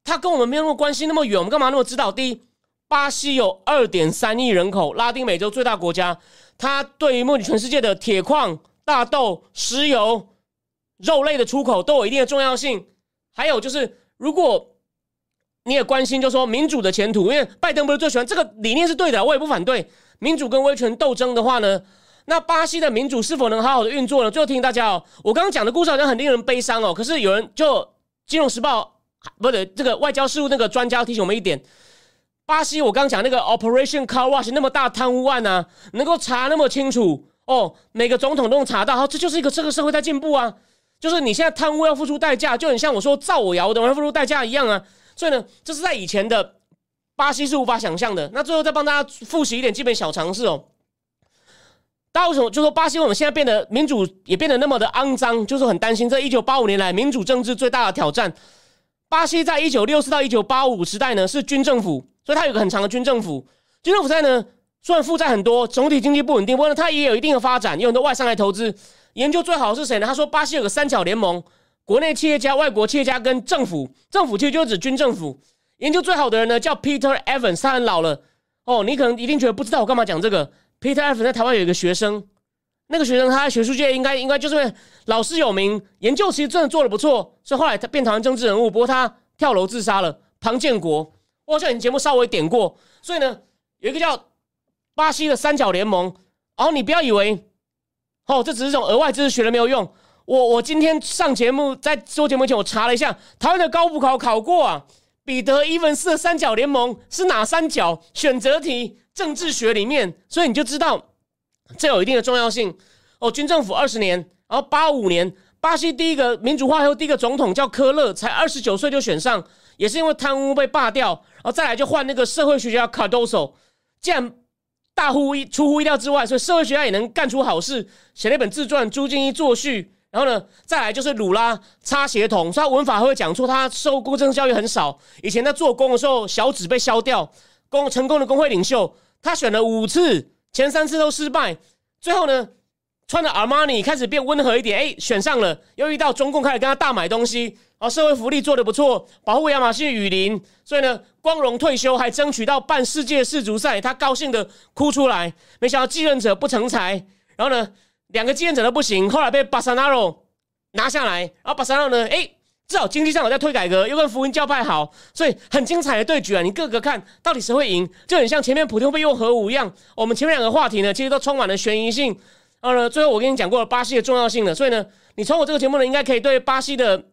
他跟我们没有那么关系那么远，我们干嘛那么知道？第一。巴西有二点三亿人口，拉丁美洲最大国家。它对于目前全世界的铁矿、大豆、石油、肉类的出口都有一定的重要性。还有就是，如果你也关心，就说民主的前途，因为拜登不是最喜欢这个理念是对的，我也不反对民主跟威权斗争的话呢，那巴西的民主是否能好好的运作呢？最后提醒大家哦，我刚刚讲的故事好像很令人悲伤哦。可是有人就《金融时报》不对，这个外交事务那个专家提醒我们一点。巴西，我刚讲那个 Operation Car Wash 那么大贪污案呢，能够查那么清楚哦，每个总统都能查到，好，这就是一个这个社会在进步啊。就是你现在贪污要付出代价，就很像我说造谣的要付出代价一样啊。所以呢，这是在以前的巴西是无法想象的。那最后再帮大家复习一点基本小常识哦。大为什么就说巴西我们现在变得民主也变得那么的肮脏？就是很担心这一九八五年来民主政治最大的挑战。巴西在一九六四到一九八五时代呢是军政府。所以它有个很长的军政府，军政府在呢，虽然负债很多，总体经济不稳定，不过呢，它也有一定的发展，有很多外商来投资。研究最好是谁呢？他说巴西有个三角联盟，国内企业家、外国企业家跟政府，政府其实就指军政府。研究最好的人呢叫 Peter Evans，他很老了哦，你可能一定觉得不知道我干嘛讲这个。Peter Evans 在台湾有一个学生，那个学生他在学术界应该应该就是老师有名，研究其实真的做的不错，所以后来他变成政治人物，不过他跳楼自杀了。庞建国。我好像你节目稍微点过，所以呢，有一个叫巴西的三角联盟。然后你不要以为，哦，这只是种额外知识，学了没有用。我我今天上节目，在做节目前，我查了一下，台湾的高补考考过啊，彼得伊文斯的三角联盟是哪三角？选择题，政治学里面，所以你就知道这有一定的重要性。哦，军政府二十年，然后八五年，巴西第一个民主化后第一个总统叫科勒，才二十九岁就选上。也是因为贪污被罢掉，然后再来就换那个社会学家卡多索，竟然大乎意出乎意料之外，所以社会学家也能干出好事，写了一本自传《朱敬一作序》。然后呢，再来就是鲁拉擦鞋童，所以他文法会讲错，他受公正教育很少。以前在做工的时候，小指被削掉，工成功的工会领袖，他选了五次，前三次都失败，最后呢？穿的阿玛尼开始变温和一点，哎，选上了。又遇到中共开始跟他大买东西，然后社会福利做的不错，保护亚马逊雨林，所以呢，光荣退休，还争取到办世界世足赛，他高兴的哭出来。没想到继任者不成才，然后呢，两个继任者都不行，后来被巴萨纳罗拿下来。然后巴萨纳罗呢，哎，至少经济上有在推改革，又跟福音教派好，所以很精彩的对决啊！你各个看到底谁会赢，就很像前面普通被用核武一样。我们前面两个话题呢，其实都充满了悬疑性。然后呢，最后我跟你讲过了巴西的重要性了，所以呢，你从我这个节目呢，应该可以对巴西的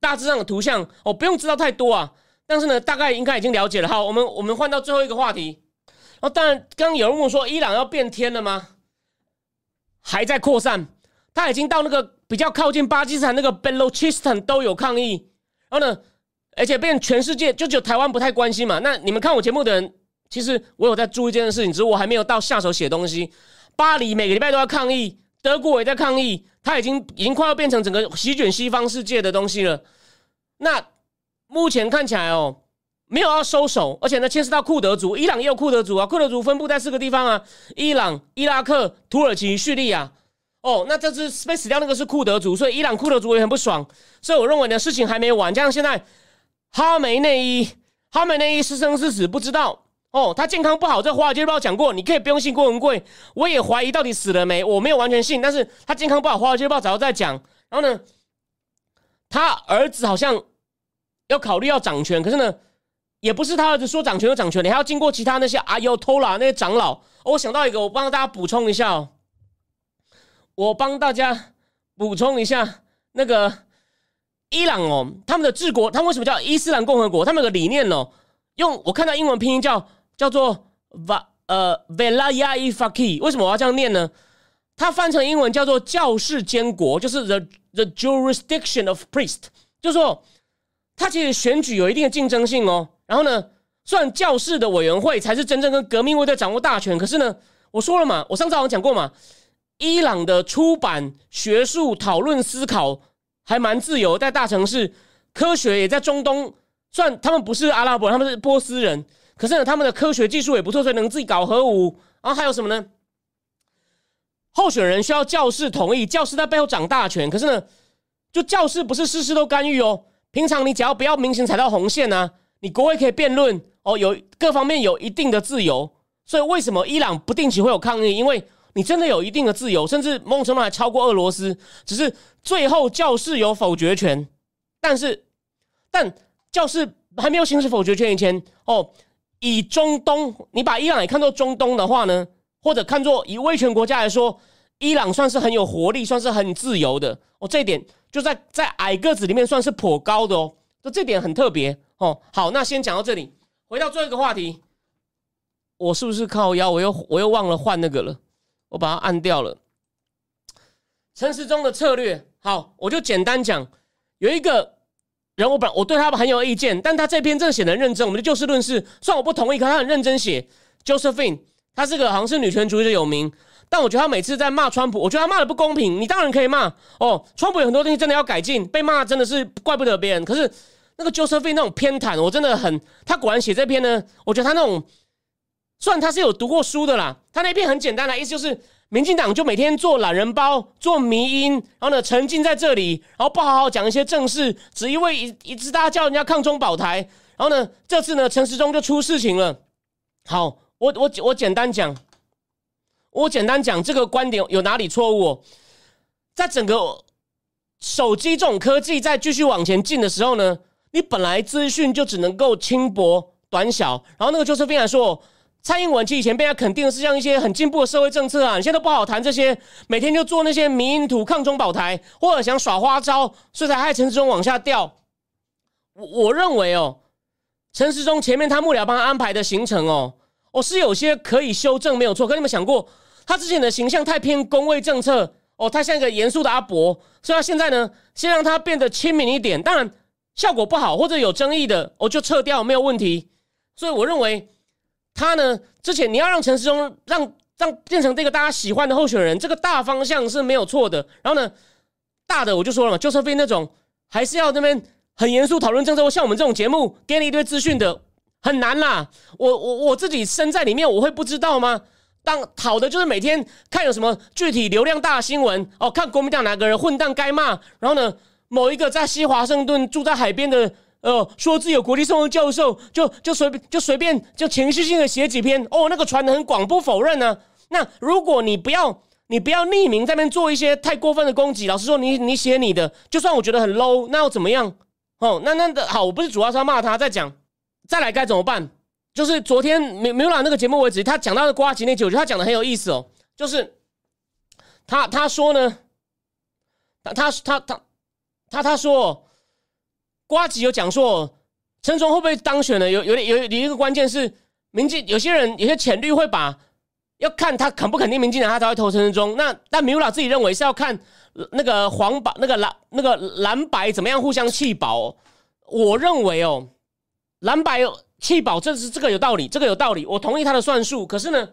大致上的图像哦，不用知道太多啊，但是呢，大概应该已经了解了。好，我们我们换到最后一个话题。然哦，当然，刚有人问说，伊朗要变天了吗？还在扩散，他已经到那个比较靠近巴基斯坦那个 Balochistan 都有抗议。然后呢，而且变全世界就只有台湾不太关心嘛。那你们看我节目的人，其实我有在注意这件事情，只是我还没有到下手写东西。巴黎每个礼拜都要抗议，德国也在抗议，它已经已经快要变成整个席卷西方世界的东西了。那目前看起来哦，没有要收手，而且呢，牵涉到库德族，伊朗也有库德族啊，库德族分布在四个地方啊，伊朗、伊拉克、土耳其、叙利亚。哦，那这次被死掉那个是库德族，所以伊朗库德族也很不爽。所以我认为呢，事情还没完。加上现在哈梅内伊，哈梅内伊是生是死不知道。哦，他健康不好，这华尔街日报讲过，你可以不用信郭文贵。我也怀疑到底死了没，我没有完全信，但是他健康不好，华尔街日报早就在讲。然后呢，他儿子好像要考虑要掌权，可是呢，也不是他儿子说掌权就掌权，你还要经过其他那些阿尤托拉那些长老。我想到一个，我帮大家补充一下哦。我帮大家补充一下，那个伊朗哦，他们的治国，他们为什么叫伊斯兰共和国？他们有个理念哦，用我看到英文拼音叫叫做 va 呃 velayai faqih，为什么我要这样念呢？它翻成英文叫做教士监国，就是 the the jurisdiction of priest，就是说它其实选举有一定的竞争性哦。然后呢，虽然教士的委员会才是真正跟革命卫队掌握大权，可是呢，我说了嘛，我上次好像讲过嘛。伊朗的出版、学术、讨论、思考还蛮自由，在大城市，科学也在中东。虽然他们不是阿拉伯，他们是波斯人，可是呢，他们的科学技术也不错，所以能自己搞核武。然后还有什么呢？候选人需要教士同意，教士在背后掌大权。可是呢，就教士不是事事都干预哦。平常你只要不要明显踩到红线啊，你国会可以辩论哦，有各方面有一定的自由。所以为什么伊朗不定期会有抗议？因为你真的有一定的自由，甚至某种程度还超过俄罗斯。只是最后教士有否决权，但是，但教士还没有行使否决权以前，哦，以中东，你把伊朗也看作中东的话呢，或者看作以威权国家来说，伊朗算是很有活力，算是很自由的。哦，这一点就在在矮个子里面算是颇高的哦，就这点很特别哦。好，那先讲到这里，回到最后一个话题，我是不是靠腰？我又我又忘了换那个了。我把它按掉了。陈时中的策略，好，我就简单讲。有一个人，我本我对他很有意见，但他这篇正写的认真，我们就就事论事。虽然我不同意，可他很认真写。Josephine，他是个好像是女权主义的有名，但我觉得他每次在骂川普，我觉得他骂的不公平。你当然可以骂哦，川普有很多东西真的要改进，被骂真的是怪不得别人。可是那个 Josephine 那种偏袒，我真的很，他果然写这篇呢，我觉得他那种。虽然他是有读过书的啦，他那篇很简单的意思就是，民进党就每天做懒人包、做迷音，然后呢沉浸在这里，然后不好好讲一些正事，只因为一一直大家叫人家抗中保台，然后呢这次呢陈时中就出事情了。好，我我我简单讲，我简单讲这个观点有哪里错误？在整个手机这种科技在继续往前进的时候呢，你本来资讯就只能够轻薄短小，然后那个就是非常说。蔡英文其实以前被他肯定的是像一些很进步的社会政策啊，你现在都不好谈这些，每天就做那些民营土抗中保台，或者想耍花招，所以才害陈时中往下掉。我我认为哦，陈时中前面他幕僚帮他安排的行程哦，哦是有些可以修正，没有错。可你们想过，他之前的形象太偏工位政策哦，他像一个严肃的阿伯，所以他现在呢，先让他变得亲民一点。当然效果不好或者有争议的，我就撤掉，没有问题。所以我认为。他呢？之前你要让陈世忠让让变成这个大家喜欢的候选人，这个大方向是没有错的。然后呢，大的我就说了嘛，就是非那种还是要那边很严肃讨论政策，像我们这种节目给你一堆资讯的很难啦。我我我自己身在里面，我会不知道吗？当好的就是每天看有什么具体流量大新闻哦，看国民党哪个人混蛋该骂，然后呢，某一个在西华盛顿住在海边的。呃，说自己有国际生的教授，就就随便就随便就情绪性的写几篇哦，那个传的很广，不否认呢。那如果你不要你不要匿名在那边做一些太过分的攻击，老实说，你你写你的，就算我觉得很 low，那又怎么样？哦，那那的好，我不是主要是要骂他，在讲再来该怎么办？就是昨天没没有拿那个节目为止，他讲到的瓜吉那集，我觉得他讲的很有意思哦，就是他他说呢，他他他他他他说。瓜吉有讲说，陈忠会不会当选呢？有有点有有一个关键是，民进有些人有些浅绿会把要看他肯不肯定民进党，他才会投陈忠。那但米乌拉自己认为是要看那个黄白那个蓝那个蓝白怎么样互相弃保。我认为哦，蓝白弃保这是这个有道理，这个有道理，我同意他的算术。可是呢，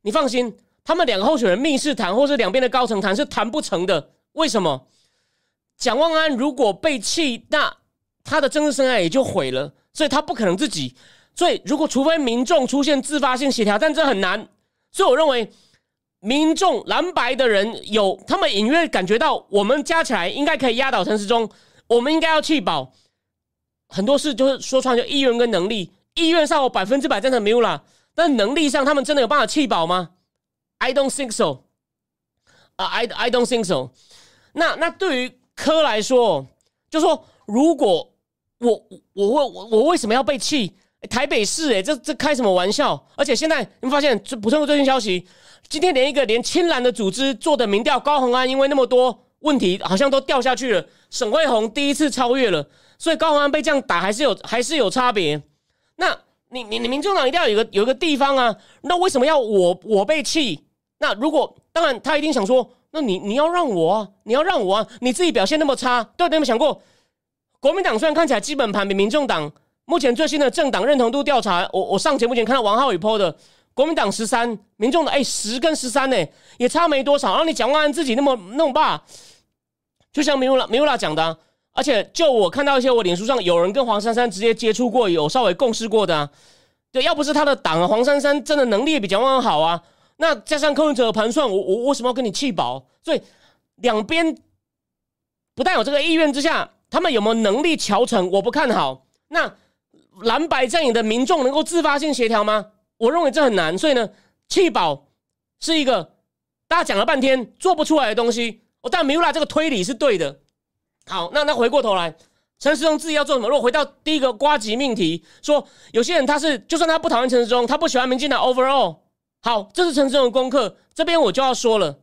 你放心，他们两个候选人密室谈，或是两边的高层谈是谈不成的。为什么？蒋万安如果被弃，那他的政治生涯也就毁了。所以他不可能自己。所以如果除非民众出现自发性协调，但这很难。所以我认为，民众蓝白的人有他们隐约感觉到，我们加起来应该可以压倒陈时中，我们应该要弃保。很多事就是说穿就意愿跟能力，意愿上我百分之百赞成 Mula，但能力上他们真的有办法弃保吗？I don't think so。啊，I I don't think so。那那对于科来说，就说如果我我我我我为什么要被弃？台北市哎，这这开什么玩笑？而且现在你们发现，补充个最新消息，今天连一个连青蓝的组织做的民调，高鸿安因为那么多问题，好像都掉下去了。沈慧红第一次超越了。所以高鸿安被这样打还是有还是有差别。那你你你民众党一定要有个有一个地方啊。那为什么要我我被气？那如果当然他一定想说，那你你要让我啊，你要让我啊，你自己表现那么差，对有没有想过？国民党虽然看起来基本盘比民众党目前最新的政党认同度调查，我我上节目前看到王浩宇 PO 的，国民党十三，民众的哎十跟十三呢也差没多少。然后你蒋万安自己那么弄罢，就像米乌拉米乌拉讲的。而且，就我看到一些我脸书上有人跟黄珊珊直接接触过，有稍微共事过的，啊对，要不是他的党啊，黄珊珊真的能力比蒋万安好啊。那加上柯文哲的盘算，我我为什么要跟你气保？所以两边不但有这个意愿之下，他们有没有能力调成？我不看好。那蓝白阵营的民众能够自发性协调吗？我认为这很难。所以呢，弃保是一个大家讲了半天做不出来的东西。我但米拉这个推理是对的。好，那那回过头来，陈时中自己要做什么？如果回到第一个瓜级命题，说有些人他是就算他不讨厌陈时中，他不喜欢民进党 overall。好，这是陈时中的功课，这边我就要说了，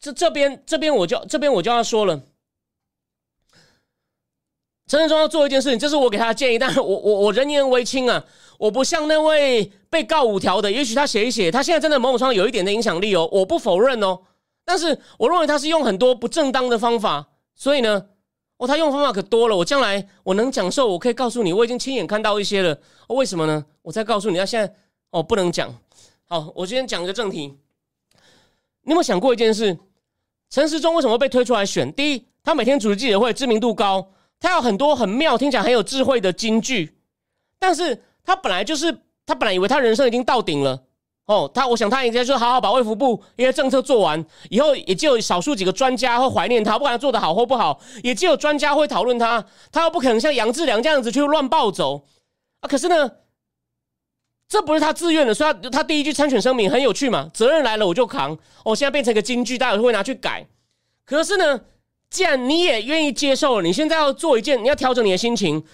这这边这边我就这边我就要说了，陈时中要做一件事情，这是我给他的建议，但是我我我人言为轻啊，我不像那位被告五条的，也许他写一写，他现在真的某种上有一点的影响力哦，我不否认哦，但是我认为他是用很多不正当的方法。所以呢，哦，他用方法可多了。我将来我能讲授，我可以告诉你，我已经亲眼看到一些了。为什么呢？我再告诉你，他现在哦不能讲。好，我先讲一个正题。你有没有想过一件事？陈时中为什么被推出来选？第一，他每天主持记者会，知名度高，他有很多很妙、听起来很有智慧的金句。但是他本来就是，他本来以为他人生已经到顶了。哦，他我想他应该说好好把卫福部一些政策做完，以后也只有少数几个专家会怀念他，不管他做的好或不好，也只有专家会讨论他。他又不可能像杨志良这样子去乱暴走啊！可是呢，这不是他自愿的，所以他他第一句参选声明很有趣嘛，责任来了我就扛。哦，现在变成一个金句，大家会拿去改。可是呢，既然你也愿意接受了，你现在要做一件，你要调整你的心情。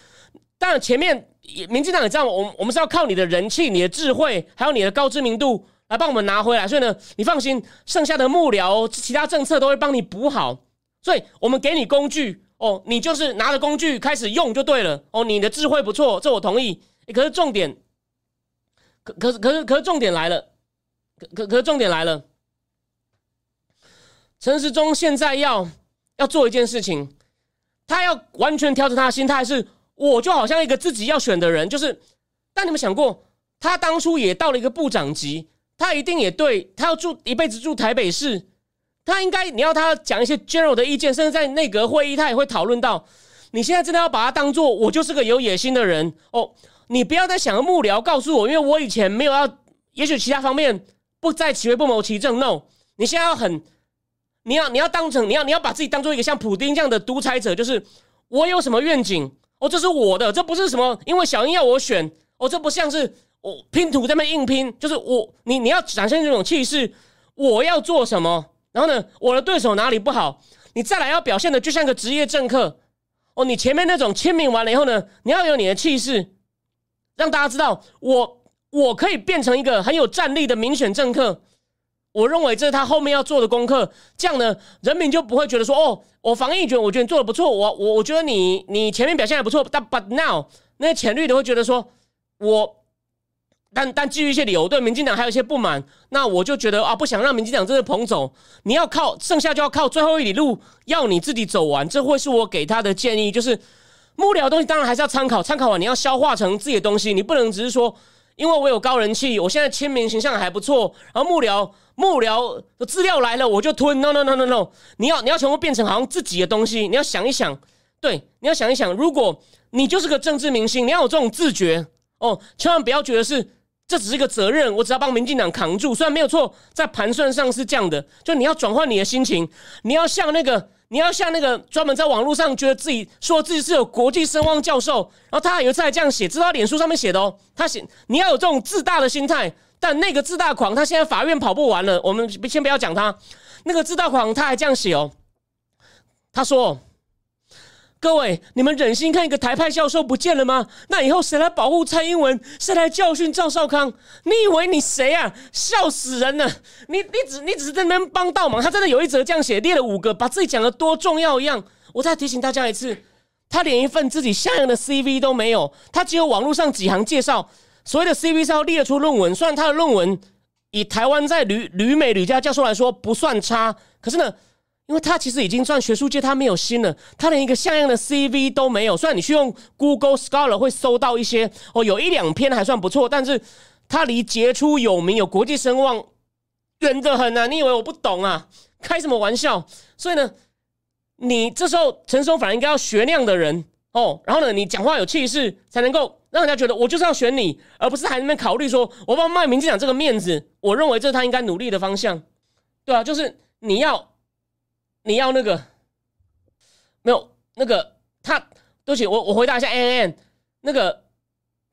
当然前面。民进党也知道，我我们是要靠你的人气、你的智慧，还有你的高知名度来帮我们拿回来。所以呢，你放心，剩下的幕僚、其他政策都会帮你补好。所以我们给你工具哦，你就是拿着工具开始用就对了哦。你的智慧不错，这我同意。可是重点，可可是可是可是重点来了，可可可是重点来了。陈时中现在要要做一件事情，他要完全调整他的心态是。我就好像一个自己要选的人，就是，但你们想过，他当初也到了一个部长级，他一定也对他要住一辈子住台北市，他应该你要他讲一些 general 的意见，甚至在内阁会议他也会讨论到。你现在真的要把他当做我就是个有野心的人哦，你不要再想幕僚告诉我，因为我以前没有要，也许其他方面不在其位不谋其政。No，你现在要很，你要你要当成你要你要把自己当做一个像普丁这样的独裁者，就是我有什么愿景。哦，这是我的，这不是什么，因为小英要我选，哦，这不像是我拼图在那硬拼，就是我，你你要展现这种气势，我要做什么？然后呢，我的对手哪里不好？你再来要表现的就像个职业政客，哦，你前面那种签名完了以后呢，你要有你的气势，让大家知道我我可以变成一个很有战力的民选政客。我认为这是他后面要做的功课，这样呢，人民就不会觉得说，哦，我防疫卷，我觉得你做的不错，我我我觉得你你前面表现还不错，但 but now 那些浅绿的会觉得说，我，但但基于一些理由，对民进党还有一些不满，那我就觉得啊，不想让民进党真的捧走，你要靠剩下就要靠最后一里路，要你自己走完，这会是我给他的建议，就是幕僚东西当然还是要参考，参考完你要消化成自己的东西，你不能只是说。因为我有高人气，我现在签名形象还不错，然后幕僚幕僚资料来了我就吞，no no no no no，你要你要全部变成好像自己的东西，你要想一想，对，你要想一想，如果你就是个政治明星，你要有这种自觉哦，千万不要觉得是这只是一个责任，我只要帮民进党扛住。虽然没有错，在盘算上是这样的，就你要转换你的心情，你要像那个，你要像那个专门在网络上觉得自己说自己是有国际声望教授，然后他有一次还这样写，知道脸书上面写的哦，他写你要有这种自大的心态，但那个自大狂他现在法院跑不完了，我们先不要讲他，那个自大狂他还这样写哦，他说。各位，你们忍心看一个台派教授不见了吗？那以后谁来保护蔡英文？谁来教训赵少康？你以为你谁啊？笑死人了！你你只你只是在那边帮倒忙。他真的有一则这样写，列了五个，把自己讲的多重要一样。我再提醒大家一次，他连一份自己像样的 CV 都没有，他只有网络上几行介绍。所谓的 CV 是要列出论文，虽然他的论文以台湾在吕吕美吕家教授来说不算差，可是呢？因为他其实已经算学术界，他没有心了，他连一个像样的 CV 都没有。虽然你去用 Google Scholar 会搜到一些哦，有一两篇还算不错，但是他离杰出有名、有国际声望远得很啊！你以为我不懂啊？开什么玩笑？所以呢，你这时候陈松反而应该要学那样的人哦，然后呢，你讲话有气势，才能够让人家觉得我就是要选你，而不是还在那边考虑说我帮卖民进党这个面子。我认为这是他应该努力的方向，对啊，就是你要。你要那个没有那个他，对不起，我我回答一下。N N 那个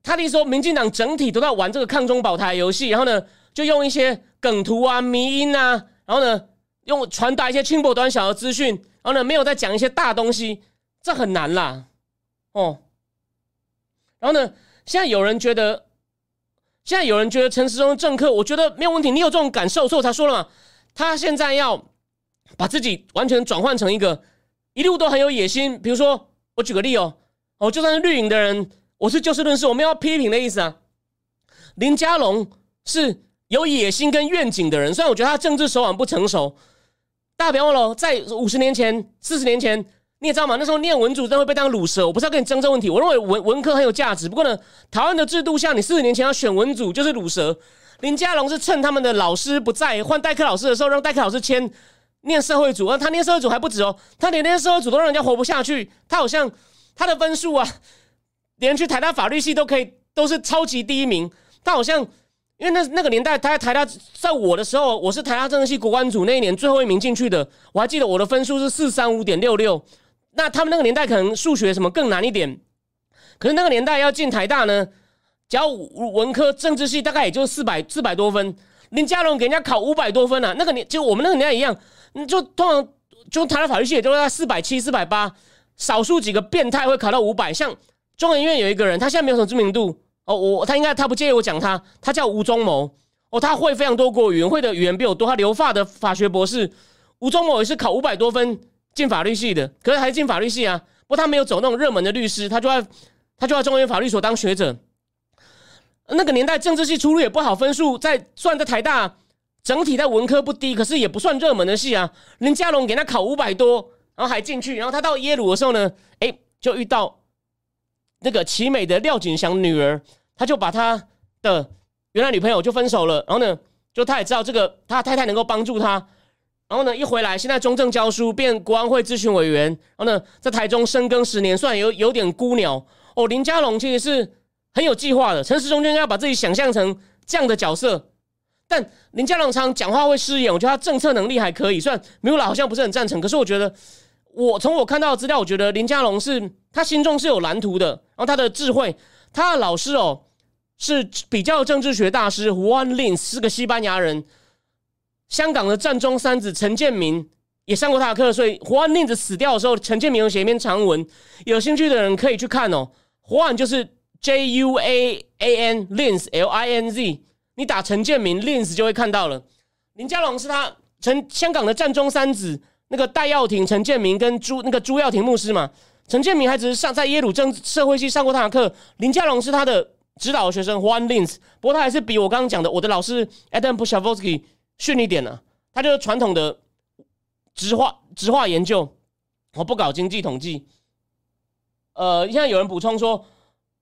他的意思说，民进党整体都在玩这个抗中保台游戏，然后呢，就用一些梗图啊、迷音啊，然后呢，用传达一些轻薄短小的资讯，然后呢，没有再讲一些大东西，这很难啦，哦。然后呢，现在有人觉得，现在有人觉得陈时中政客，我觉得没有问题。你有这种感受，所以我才说了嘛，他现在要。把自己完全转换成一个一路都很有野心，比如说我举个例哦，哦，就算是绿营的人，我是就事论事，我们要批评的意思啊。林佳龙是有野心跟愿景的人，虽然我觉得他政治手腕不成熟，大家别忘了，在五十年前、四十年前，你也知道嘛，那时候念文组真会被当卤蛇。我不是要跟你争这个问题，我认为文文科很有价值。不过呢，台湾的制度下，你四十年前要选文组就是卤蛇。林佳龙是趁他们的老师不在换代课老师的时候，让代课老师签。念社会组，而他念社会组还不止哦，他连念社会组都让人家活不下去。他好像他的分数啊，连去台大法律系都可以，都是超级第一名。他好像因为那那个年代，他在台大，在我的时候，我是台大政治系国关组那一年最后一名进去的。我还记得我的分数是四三五点六六。那他们那个年代可能数学什么更难一点，可是那个年代要进台大呢，只要文科政治系大概也就四百四百多分。林佳龙给人家考五百多分啊，那个年就我们那个年代一样。你就通常就台大法律系也都在四百七、四百八，少数几个变态会考到五百。像中研院有一个人，他现在没有什么知名度哦，我他应该他不介意我讲他，他叫吴宗谋哦，他会非常多国语言，会的语言比我多，他留发的法学博士。吴宗谋也是考五百多分进法律系的，可是还进法律系啊。不过他没有走那种热门的律师，他就在他就在中原法律所当学者。那个年代政治系出路也不好，分数在算在台大。整体在文科不低，可是也不算热门的系啊。林佳龙给他考五百多，然后还进去，然后他到耶鲁的时候呢，哎，就遇到那个奇美的廖锦祥女儿，他就把他的原来女朋友就分手了，然后呢，就他也知道这个他太太能够帮助他，然后呢，一回来现在中正教书，变国安会咨询委员，然后呢，在台中深耕十年，算有有点孤鸟哦。林佳龙其实是很有计划的，陈时中就要把自己想象成这样的角色。但林佳龙常讲话会失言，我觉得他政策能力还可以。虽然米乌拉好像不是很赞成，可是我觉得，我从我看到的资料，我觉得林佳龙是他心中是有蓝图的。然后他的智慧，他的老师哦是比较政治学大师胡安林，是个西班牙人。香港的战中三子陈建民也上过他的课，所以胡安令子死掉的时候，陈建民有写一篇长文，有兴趣的人可以去看哦。胡安就是 J U A A N Lins L I N Z。你打陈建明 Lins 就会看到了，林家龙是他陈香港的战中三子，那个戴耀廷、陈建明跟朱那个朱耀廷牧师嘛。陈建明还只是上在耶鲁政社会系上过他的课，林家龙是他的指导学生 Juan Lins，不过他还是比我刚刚讲的我的老师 Adam Pushavsky 逊一点呢。他就是传统的直化直化研究，我不搞经济统计。呃，现在有人补充说，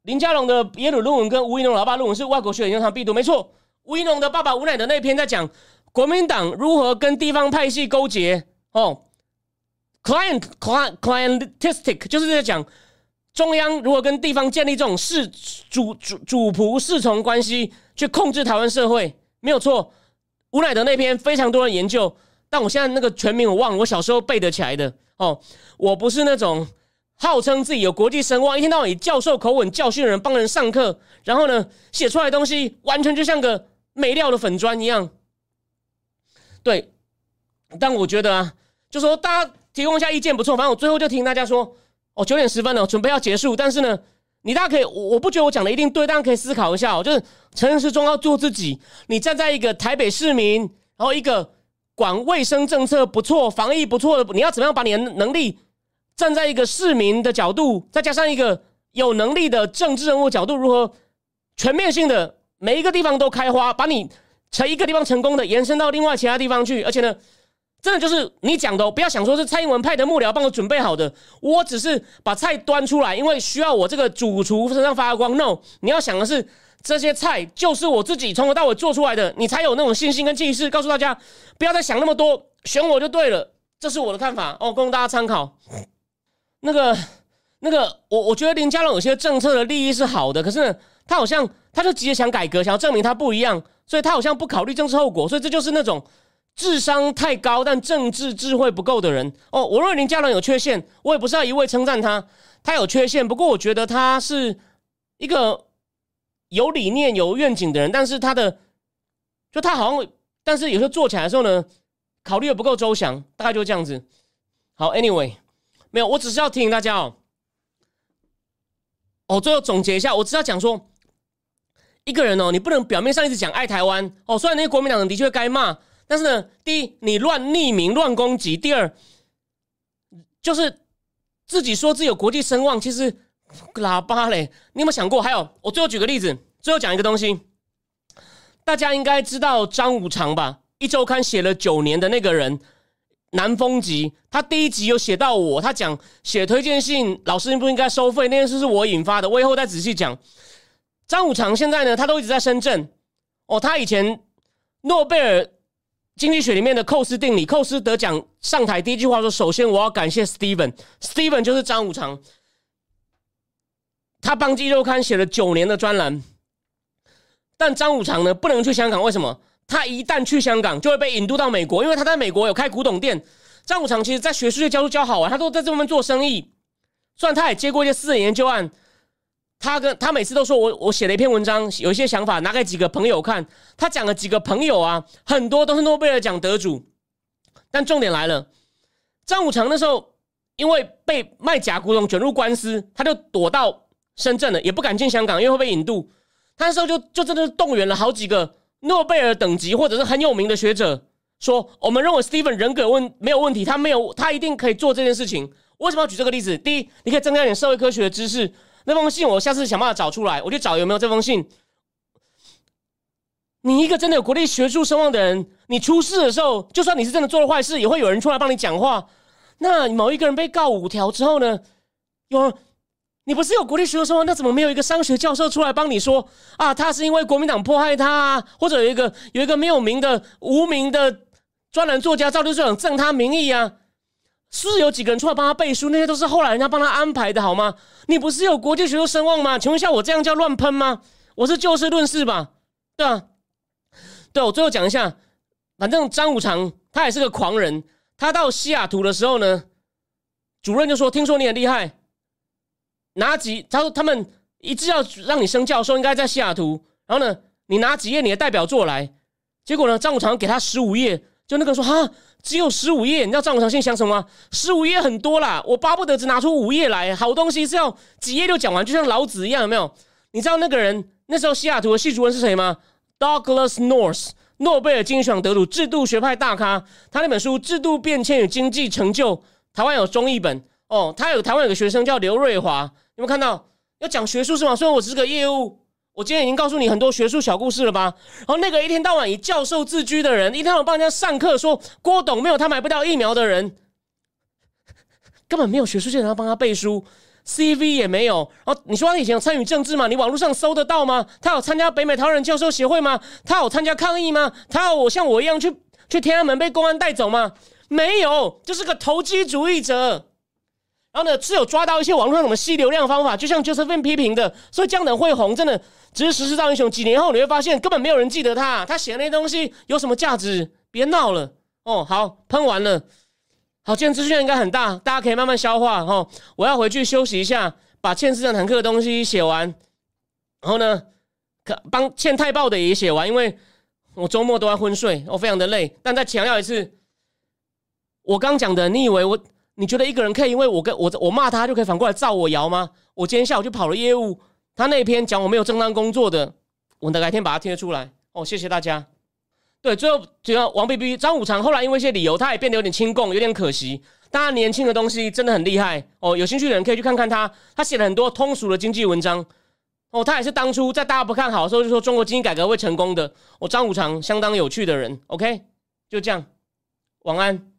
林佳龙的耶鲁论文跟吴怡农老爸论文是外国学者经常必读，没错。吴一农的爸爸吴乃德那篇在讲国民党如何跟地方派系勾结哦，client client clientistic，就是在讲中央如何跟地方建立这种侍主主主仆侍从关系，去控制台湾社会，没有错。吴乃德那篇非常多人研究，但我现在那个全名我忘了，我小时候背得起来的哦。我不是那种号称自己有国际声望，一天到晚以教授口吻教训人，帮人上课，然后呢写出来的东西完全就像个没料的粉砖一样。对，但我觉得啊，就说大家提供一下意见不错，反正我最后就听大家说，哦，九点十分了，准备要结束，但是呢。你大家可以，我不觉得我讲的一定对，大家可以思考一下哦。就是城市中要做自己，你站在一个台北市民，然后一个管卫生政策不错、防疫不错的，你要怎么样把你的能力站在一个市民的角度，再加上一个有能力的政治人物角度，如何全面性的每一个地方都开花，把你从一个地方成功的延伸到另外其他地方去，而且呢？真的就是你讲的，不要想说是蔡英文派的幕僚帮我准备好的，我只是把菜端出来，因为需要我这个主厨身上发光。No，你要想的是这些菜就是我自己从头到尾做出来的，你才有那种信心跟气势。告诉大家，不要再想那么多，选我就对了，这是我的看法哦，供大家参考。那个、那个，我我觉得林佳龙有些政策的利益是好的，可是呢，他好像他就急着想改革，想要证明他不一样，所以他好像不考虑政治后果，所以这就是那种。智商太高，但政治智慧不够的人哦。我认为林佳龙有缺陷，我也不是要一味称赞他，他有缺陷。不过我觉得他是一个有理念、有愿景的人，但是他的就他好像，但是有时候做起来的时候呢，考虑的不够周详，大概就这样子。好，Anyway，没有，我只是要提醒大家哦。哦，最后总结一下，我只要讲说，一个人哦，你不能表面上一直讲爱台湾哦，虽然那些国民党人的确该骂。但是呢，第一，你乱匿名、乱攻击；第二，就是自己说自己有国际声望，其实喇叭嘞。你有没有想过？还有，我最后举个例子，最后讲一个东西。大家应该知道张五常吧？一周刊写了九年的那个人，南风集，他第一集有写到我，他讲写推荐信，老师不应该收费那件事是我引发的。我以后再仔细讲。张五常现在呢，他都一直在深圳。哦，他以前诺贝尔。经济学里面的寇斯定理，寇斯得奖上台第一句话说：“首先我要感谢 Steven，Steven 就是张五常，他帮《肌肉刊》写了九年的专栏。但张五常呢，不能去香港，为什么？他一旦去香港，就会被引渡到美国，因为他在美国有开古董店。张五常其实在学术界教书教好啊，他都在这方面做生意。虽然他也接过一些私人研究案。”他跟他每次都说我我写了一篇文章，有一些想法拿给几个朋友看。他讲了几个朋友啊，很多都是诺贝尔奖得主。但重点来了，张五常那时候因为被卖假古董卷入官司，他就躲到深圳了，也不敢进香港，因为会被引渡。他那时候就就真的是动员了好几个诺贝尔等级或者是很有名的学者，说我们认为 Steven 人格问没有问题，他没有他一定可以做这件事情。为什么要举这个例子？第一，你可以增加点社会科学的知识。那封信我下次想办法找出来，我就找有没有这封信。你一个真的有国立学术声望的人，你出事的时候，就算你是真的做了坏事，也会有人出来帮你讲话。那某一个人被告五条之后呢？有你不是有国立学术声望，那怎么没有一个商学教授出来帮你说啊？他是因为国民党迫害他，啊，或者有一个有一个没有名的无名的专栏作家赵立顺赠他名义啊？是有几个人出来帮他背书，那些都是后来人家帮他安排的，好吗？你不是有国际学术声望吗？请问一下，我这样叫乱喷吗？我是就事论事吧，对啊，对，我最后讲一下，反正张五常他也是个狂人，他到西雅图的时候呢，主任就说：“听说你很厉害，拿几？他说他们一直要让你升教授，应该在西雅图。然后呢，你拿几页你的代表作来？结果呢，张五常给他十五页。”就那个说哈，只有十五页，你知道张五常心想什么吗？十五页很多啦，我巴不得只拿出五页来。好东西是要几页就讲完，就像老子一样，有没有？你知道那个人那时候西雅图的系主任是谁吗？Douglas North，诺贝尔经济学奖得主，制度学派大咖。他那本书《制度变迁与经济成就》，台湾有中译本哦。他有台湾有个学生叫刘瑞华，有没有看到？要讲学术是吗？虽然我只是个业务。我今天已经告诉你很多学术小故事了吧？然后那个一天到晚以教授自居的人，一天到晚帮人家上课，说郭董没有他买不到疫苗的人，根本没有学术界人要帮他背书，CV 也没有。然后你说他以前有参与政治吗？你网络上搜得到吗？他有参加北美台湾人教授协会吗？他有参加抗议吗？他有我像我一样去去天安门被公安带走吗？没有，就是个投机主义者。然后呢，是有抓到一些网络上什么吸流量方法，就像 Josephine 批评的，所以这样的会红，真的只是时势造英雄。几年后你会发现，根本没有人记得他，他写的那些东西有什么价值？别闹了哦。好，喷完了。好，今天资讯应该很大，大家可以慢慢消化哈。我要回去休息一下，把欠市场坦克的东西写完，然后呢，可帮欠泰报的也写完，因为我周末都在昏睡，我非常的累。但再强调一次，我刚讲的，你以为我？你觉得一个人可以因为我跟我我骂他就可以反过来造我谣吗？我今天下午就跑了业务，他那篇讲我没有正当工作的，我等改天把它贴出来。哦，谢谢大家。对，最后主要王 B B 张五常后来因为一些理由，他也变得有点轻共，有点可惜。但他年轻的东西真的很厉害哦，有兴趣的人可以去看看他，他写了很多通俗的经济文章。哦，他也是当初在大家不看好的时候就说中国经济改革会成功的。哦，张五常相当有趣的人。OK，就这样，晚安。